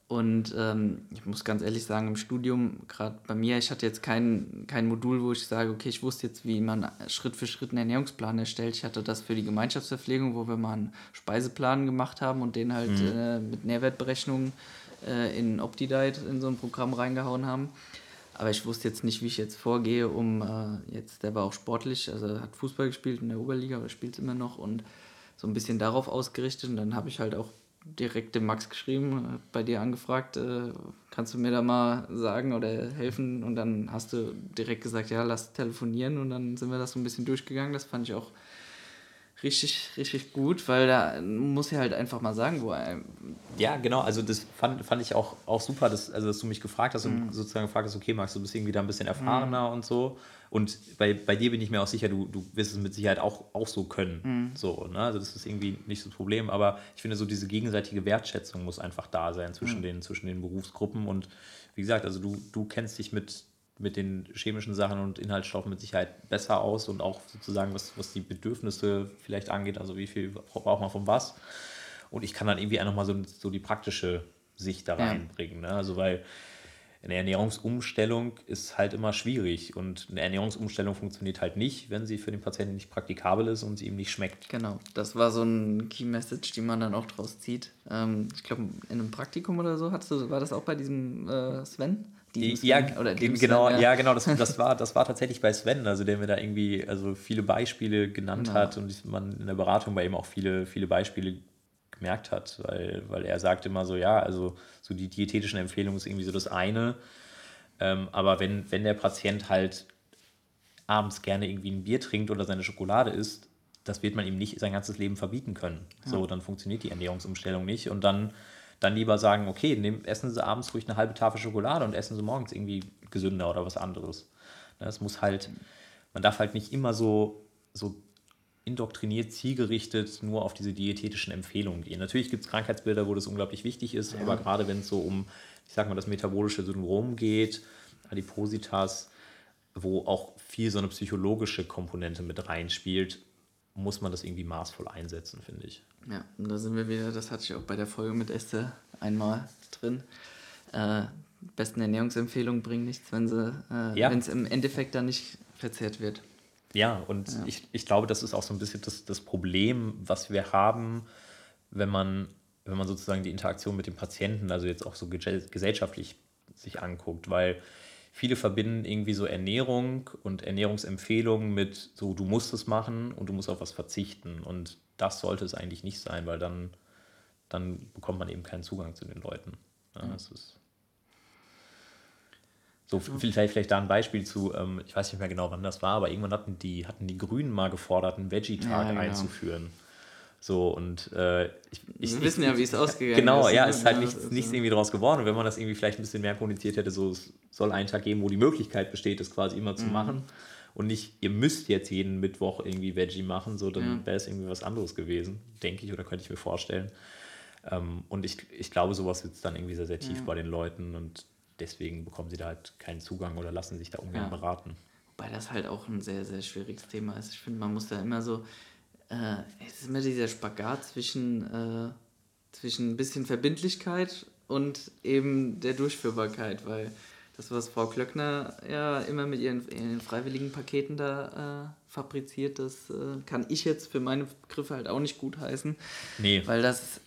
Und ähm, ich muss ganz ehrlich sagen, im Studium, gerade bei mir, ich hatte jetzt kein, kein Modul, wo ich sage, okay, ich wusste jetzt, wie man Schritt für Schritt einen Ernährungsplan erstellt. Ich hatte das für die Gemeinschaftsverpflegung, wo wir mal einen Speiseplan gemacht haben und den halt mhm. äh, mit Nährwertberechnungen äh, in OptiDiet in so ein Programm reingehauen haben. Aber ich wusste jetzt nicht, wie ich jetzt vorgehe, um äh, jetzt, der war auch sportlich, also hat Fußball gespielt in der Oberliga, aber spielt es immer noch und so ein bisschen darauf ausgerichtet. Und dann habe ich halt auch direkt dem Max geschrieben, bei dir angefragt, äh, kannst du mir da mal sagen oder helfen? Und dann hast du direkt gesagt, ja, lass telefonieren und dann sind wir das so ein bisschen durchgegangen. Das fand ich auch richtig, richtig gut, weil da muss er halt einfach mal sagen, wo er. Ja, genau, also das fand, fand ich auch, auch super, dass, also dass du mich gefragt hast und mhm. sozusagen gefragt hast, okay, Max, du bist irgendwie da ein bisschen erfahrener mhm. und so. Und bei, bei dir bin ich mir auch sicher, du, du wirst es mit Sicherheit auch, auch so können. Mhm. So, ne? Also das ist irgendwie nicht so ein Problem, aber ich finde so diese gegenseitige Wertschätzung muss einfach da sein zwischen, mhm. den, zwischen den Berufsgruppen. Und wie gesagt, also du, du kennst dich mit mit den chemischen Sachen und Inhaltsstoffen mit Sicherheit besser aus und auch sozusagen, was, was die Bedürfnisse vielleicht angeht, also wie viel braucht man von was. Und ich kann dann irgendwie auch nochmal so, so die praktische Sicht da reinbringen. Ne? Also weil eine Ernährungsumstellung ist halt immer schwierig und eine Ernährungsumstellung funktioniert halt nicht, wenn sie für den Patienten nicht praktikabel ist und sie ihm nicht schmeckt. Genau, das war so ein Key Message, die man dann auch draus zieht. Ähm, ich glaube, in einem Praktikum oder so hattest du, war das auch bei diesem äh, Sven? ja, oder genau, Sven, ja. ja. genau, das, das, war, das war tatsächlich bei Sven, also der mir da irgendwie also viele Beispiele genannt genau. hat und man in der Beratung bei ihm auch viele, viele Beispiele gemerkt hat, weil, weil er sagt immer so, ja, also so die diätetischen Empfehlungen ist irgendwie so das eine, ähm, aber wenn, wenn der Patient halt abends gerne irgendwie ein Bier trinkt oder seine Schokolade isst, das wird man ihm nicht sein ganzes Leben verbieten können. Ja. So, dann funktioniert die Ernährungsumstellung nicht und dann dann lieber sagen, okay, nehm, essen Sie abends ruhig eine halbe Tafel Schokolade und essen Sie morgens irgendwie gesünder oder was anderes. Das muss halt, man darf halt nicht immer so, so indoktriniert, zielgerichtet nur auf diese diätetischen Empfehlungen gehen. Natürlich gibt es Krankheitsbilder, wo das unglaublich wichtig ist, ja. aber gerade wenn es so um, ich sag mal, das metabolische Syndrom geht, Adipositas, wo auch viel so eine psychologische Komponente mit reinspielt, muss man das irgendwie maßvoll einsetzen, finde ich. Ja, und da sind wir wieder, das hatte ich auch bei der Folge mit Esther einmal drin. Äh, besten Ernährungsempfehlungen bringen nichts, wenn äh, ja. es im Endeffekt dann nicht verzehrt wird. Ja, und ja. Ich, ich glaube, das ist auch so ein bisschen das, das Problem, was wir haben, wenn man, wenn man sozusagen die Interaktion mit dem Patienten, also jetzt auch so gesellschaftlich sich anguckt, weil viele verbinden irgendwie so Ernährung und Ernährungsempfehlungen mit so, du musst es machen und du musst auf was verzichten. Und das sollte es eigentlich nicht sein, weil dann, dann bekommt man eben keinen Zugang zu den Leuten. Ja, das ist so, vielleicht, vielleicht da ein Beispiel zu, ähm, ich weiß nicht mehr genau, wann das war, aber irgendwann hatten die, hatten die Grünen mal gefordert, einen Veggie-Tag ja, genau. einzuführen. So, und äh, ich, ich, Wir wissen ja, wie es ausgegangen genau, ist. Genau, ja, es ist halt nichts, nichts irgendwie draus geworden. Und wenn man das irgendwie vielleicht ein bisschen mehr kommuniziert hätte, so, es soll einen Tag geben, wo die Möglichkeit besteht, das quasi immer zu mhm. machen. Und nicht, ihr müsst jetzt jeden Mittwoch irgendwie Veggie machen, so, dann ja. wäre es irgendwie was anderes gewesen, denke ich, oder könnte ich mir vorstellen. Ähm, und ich, ich glaube, sowas sitzt dann irgendwie sehr, sehr tief ja. bei den Leuten und deswegen bekommen sie da halt keinen Zugang oder lassen sich da ungern ja. beraten. Wobei das halt auch ein sehr, sehr schwieriges Thema ist. Ich finde, man muss da immer so äh, es ist immer dieser Spagat zwischen, äh, zwischen ein bisschen Verbindlichkeit und eben der Durchführbarkeit, weil das, was Frau Klöckner ja immer mit ihren, ihren freiwilligen Paketen da äh, fabriziert, das äh, kann ich jetzt für meine Begriffe halt auch nicht gut heißen. Nee. Weil das,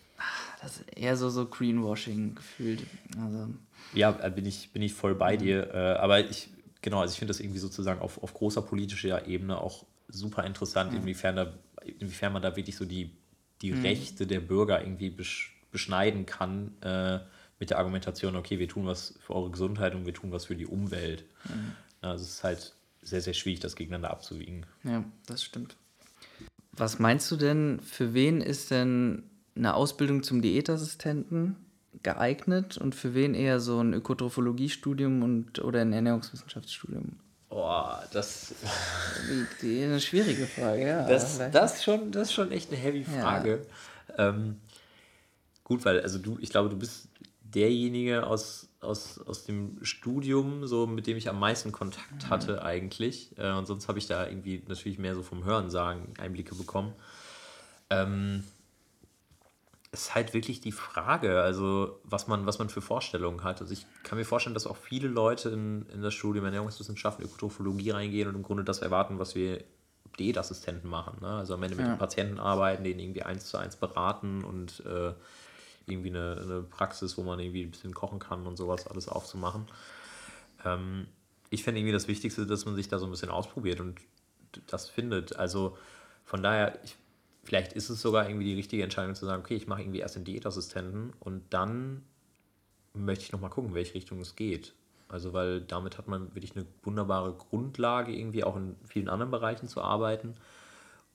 das ist eher so, so Greenwashing gefühlt. Also, ja, äh, bin ich, bin ich voll bei dir. Äh, aber ich, genau, also ich finde das irgendwie sozusagen auf, auf großer politischer Ebene auch super interessant, ja. inwiefern, da, inwiefern man da wirklich so die, die mhm. Rechte der Bürger irgendwie beschneiden kann äh, mit der Argumentation, okay, wir tun was für eure Gesundheit und wir tun was für die Umwelt. Mhm. Also es ist halt sehr, sehr schwierig, das gegeneinander abzuwiegen. Ja, das stimmt. Was meinst du denn, für wen ist denn eine Ausbildung zum Diätassistenten geeignet und für wen eher so ein Ökotrophologie-Studium und, oder ein Ernährungswissenschaftsstudium? Boah, das. Die, eine schwierige Frage, ja. Das, das, schon, das ist schon echt eine heavy Frage. Ja. Ähm, gut, weil, also du, ich glaube, du bist derjenige aus, aus, aus dem Studium, so mit dem ich am meisten Kontakt mhm. hatte, eigentlich. Äh, und sonst habe ich da irgendwie natürlich mehr so vom Hörensagen Einblicke bekommen. Ähm, ist halt wirklich die Frage, also was man, was man für Vorstellungen hat. Also ich kann mir vorstellen, dass auch viele Leute in, in das Studium Ernährungswissenschaften, Ökotrophologie reingehen und im Grunde das erwarten, was wir Diätassistenten machen. Ne? Also am Ende mit ja. den Patienten arbeiten, denen irgendwie eins zu eins beraten und äh, irgendwie eine, eine Praxis, wo man irgendwie ein bisschen kochen kann und sowas alles aufzumachen. Ähm, ich fände irgendwie das Wichtigste, dass man sich da so ein bisschen ausprobiert und das findet. Also von daher, ich vielleicht ist es sogar irgendwie die richtige Entscheidung zu sagen, okay, ich mache irgendwie erst den Diätassistenten und dann möchte ich nochmal gucken, in welche Richtung es geht. Also, weil damit hat man wirklich eine wunderbare Grundlage, irgendwie auch in vielen anderen Bereichen zu arbeiten.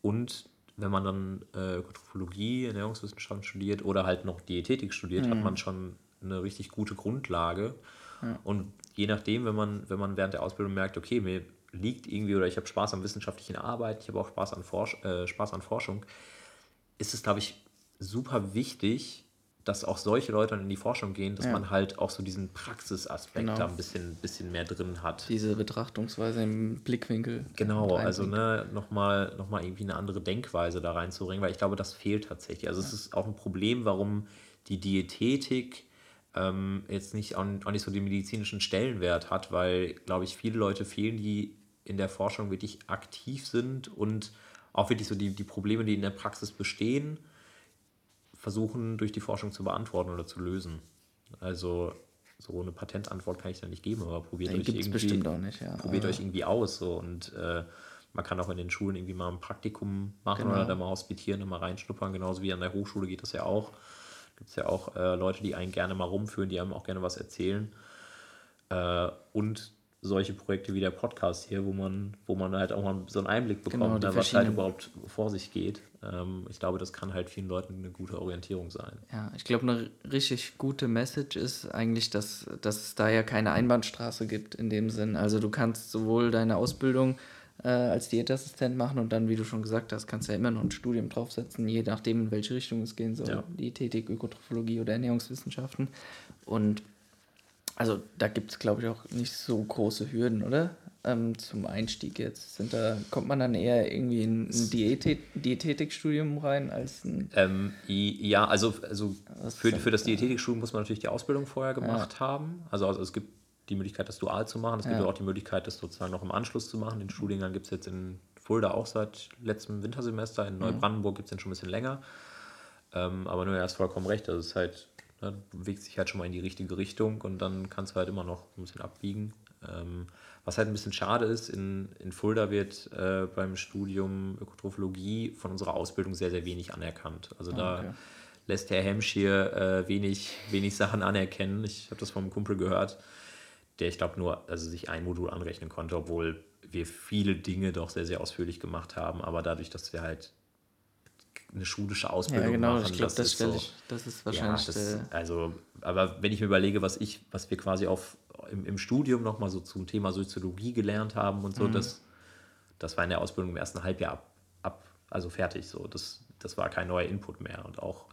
Und wenn man dann äh, Ökotrophologie, Ernährungswissenschaften studiert oder halt noch Diätetik studiert, mhm. hat man schon eine richtig gute Grundlage. Ja. Und je nachdem, wenn man, wenn man während der Ausbildung merkt, okay, mir liegt irgendwie oder ich habe Spaß an wissenschaftlichen Arbeit, ich habe auch Spaß an, Forsch äh, Spaß an Forschung, ist es, glaube ich, super wichtig, dass auch solche Leute dann in die Forschung gehen, dass ja. man halt auch so diesen Praxisaspekt genau. da ein bisschen, bisschen mehr drin hat. Diese Betrachtungsweise im Blickwinkel. Genau, also ne, nochmal noch mal irgendwie eine andere Denkweise da reinzubringen, weil ich glaube, das fehlt tatsächlich. Also ja. es ist auch ein Problem, warum die Diätetik ähm, jetzt nicht auch nicht so den medizinischen Stellenwert hat, weil, glaube ich, viele Leute fehlen, die in der Forschung wirklich aktiv sind und auch wirklich so die, die Probleme, die in der Praxis bestehen, versuchen durch die Forschung zu beantworten oder zu lösen. Also so eine Patentantwort kann ich da nicht geben, aber probiert euch irgendwie bestimmt auch nicht, ja. Probiert euch irgendwie aus so und äh, man kann auch in den Schulen irgendwie mal ein Praktikum machen genau. oder da mal hospitieren und mal reinschnuppern, genauso wie an der Hochschule geht das ja auch. Gibt es ja auch äh, Leute, die einen gerne mal rumführen, die einem auch gerne was erzählen. Äh, und solche Projekte wie der Podcast hier, wo man, wo man halt auch mal so einen Einblick genau, bekommt, genau, was halt überhaupt vor sich geht. Ähm, ich glaube, das kann halt vielen Leuten eine gute Orientierung sein. Ja, ich glaube, eine richtig gute Message ist eigentlich, dass, dass es da ja keine Einbahnstraße gibt in dem Sinn. Also du kannst sowohl deine Ausbildung äh, als Diätassistent machen und dann, wie du schon gesagt hast, kannst du ja immer noch ein Studium draufsetzen, je nachdem, in welche Richtung es gehen soll. Ja. Diätetik, Ökotrophologie oder Ernährungswissenschaften. Und also da gibt es, glaube ich, auch nicht so große Hürden, oder? Ähm, zum Einstieg jetzt. Sind da, kommt man dann eher irgendwie in ein Diätet Diätetikstudium rein als ein. Ähm, ja, also, also für, für das Diätetikstudium muss man natürlich die Ausbildung vorher gemacht ja. haben. Also, also es gibt die Möglichkeit, das dual zu machen. Es gibt ja. auch die Möglichkeit, das sozusagen noch im Anschluss zu machen. Den Studiengang gibt es jetzt in Fulda auch seit letztem Wintersemester. In mhm. Neubrandenburg gibt es den schon ein bisschen länger. Ähm, aber nur, er hast vollkommen recht. Das ist halt Ne, bewegt sich halt schon mal in die richtige Richtung und dann kannst du halt immer noch ein bisschen abbiegen. Ähm, was halt ein bisschen schade ist, in, in Fulda wird äh, beim Studium Ökotrophologie von unserer Ausbildung sehr, sehr wenig anerkannt. Also da okay. lässt Herr Hemsch hier äh, wenig, wenig Sachen anerkennen. Ich habe das vom Kumpel gehört, der ich glaube nur also sich ein Modul anrechnen konnte, obwohl wir viele Dinge doch sehr, sehr ausführlich gemacht haben. Aber dadurch, dass wir halt eine schulische Ausbildung ja, genau, machen. Ich glaube, das, das, so, das ist wahrscheinlich. Ja, das, also, aber wenn ich mir überlege, was ich, was wir quasi auf, im, im Studium nochmal so zum Thema Soziologie gelernt haben und so, mhm. das, das war in der Ausbildung im ersten Halbjahr ab, ab also fertig. So. Das, das war kein neuer Input mehr. Und auch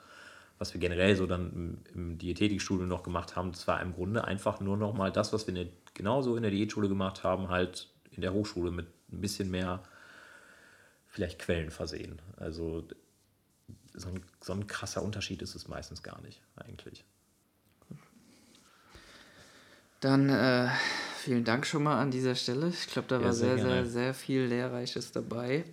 was wir generell so dann im, im Diätetikstudium noch gemacht haben, das war im Grunde einfach nur nochmal das, was wir in der, genauso in der Diätschule gemacht haben, halt in der Hochschule mit ein bisschen mehr vielleicht Quellen versehen. Also so ein, so ein krasser Unterschied ist es meistens gar nicht, eigentlich. Dann äh, vielen Dank schon mal an dieser Stelle. Ich glaube, da Ja, war sehr sehr, sehr, sehr viel Lehrreiches dabei.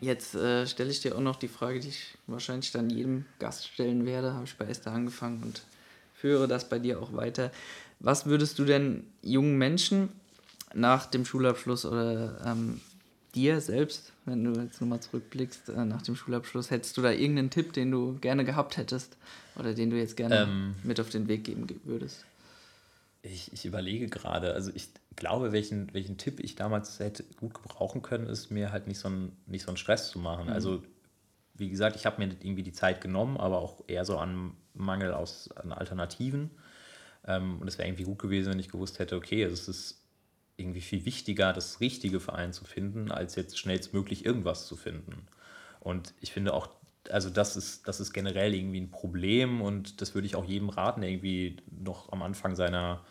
Jetzt äh, stelle ich dir auch noch die Frage, die ich wahrscheinlich dann jedem Gast stellen werde. Habe ich bei Esther angefangen und führe das bei dir auch weiter. Was würdest du denn jungen Menschen nach dem Schulabschluss oder ähm, dir selbst, wenn du jetzt nochmal zurückblickst, äh, nach dem Schulabschluss, hättest du da irgendeinen Tipp, den du gerne gehabt hättest oder den du jetzt gerne Ähm. mit auf den Weg geben ge- würdest? Ich, ich überlege gerade, also ich glaube, welchen, welchen Tipp ich damals hätte gut gebrauchen können, ist mir halt nicht so einen, nicht so einen Stress zu machen. Also, wie gesagt, ich habe mir irgendwie die Zeit genommen, aber auch eher so an Mangel aus, an Alternativen. Ähm, und es wäre irgendwie gut gewesen, wenn ich gewusst hätte, okay, es ist irgendwie viel wichtiger, das richtige Verein zu finden, als jetzt schnellstmöglich irgendwas zu finden. Und ich finde auch, also das ist, das ist generell irgendwie ein Problem und das würde ich auch jedem raten, der irgendwie noch am Anfang seiner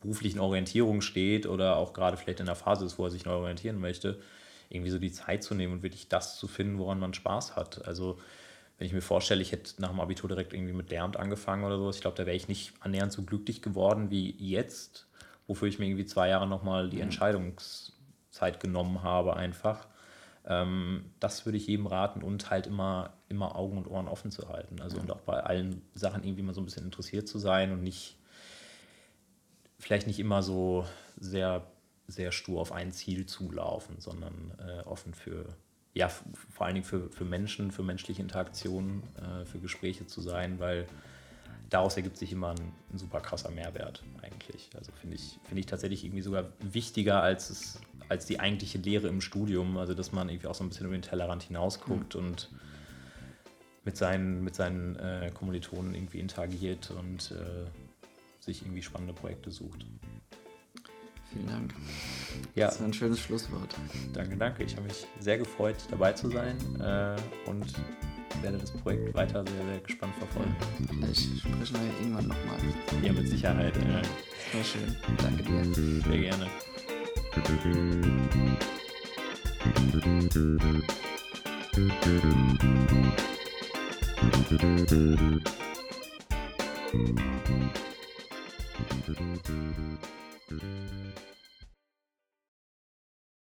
beruflichen Orientierung steht oder auch gerade vielleicht in der Phase ist, wo er sich neu orientieren möchte, irgendwie so die Zeit zu nehmen und wirklich das zu finden, woran man Spaß hat. Also wenn ich mir vorstelle, ich hätte nach dem Abitur direkt irgendwie mit Lehramt angefangen oder sowas, ich glaube, da wäre ich nicht annähernd so glücklich geworden wie jetzt, wofür ich mir irgendwie zwei Jahre nochmal die Entscheidungszeit genommen habe einfach. Ähm, das würde ich jedem raten und halt immer, immer Augen und Ohren offen zu halten. Also und auch bei allen Sachen irgendwie mal so ein bisschen interessiert zu sein und nicht, vielleicht nicht immer so sehr, sehr stur auf ein Ziel zulaufen, sondern äh, offen für, ja, vor allen Dingen für, für Menschen, für menschliche Interaktionen, äh, für Gespräche zu sein, weil daraus ergibt sich immer ein, ein super krasser Mehrwert eigentlich. Also finde ich, finde ich tatsächlich irgendwie sogar wichtiger als, es, als die eigentliche Lehre im Studium. Also dass man irgendwie auch so ein bisschen über den Tellerrand hinausguckt und mit seinen, mit seinen äh, Kommilitonen irgendwie interagiert und äh, sich irgendwie spannende Projekte sucht. Vielen Dank. Ja, Das war ein schönes Schlusswort. danke, danke. Ich habe mich sehr gefreut, dabei zu sein äh, und werde das Projekt weiter sehr, sehr gespannt verfolgen. Vielleicht sprechen wir ja irgendwann nochmal. Ja, mit Sicherheit. Das war schön. Danke dir. sehr gerne. Thank you.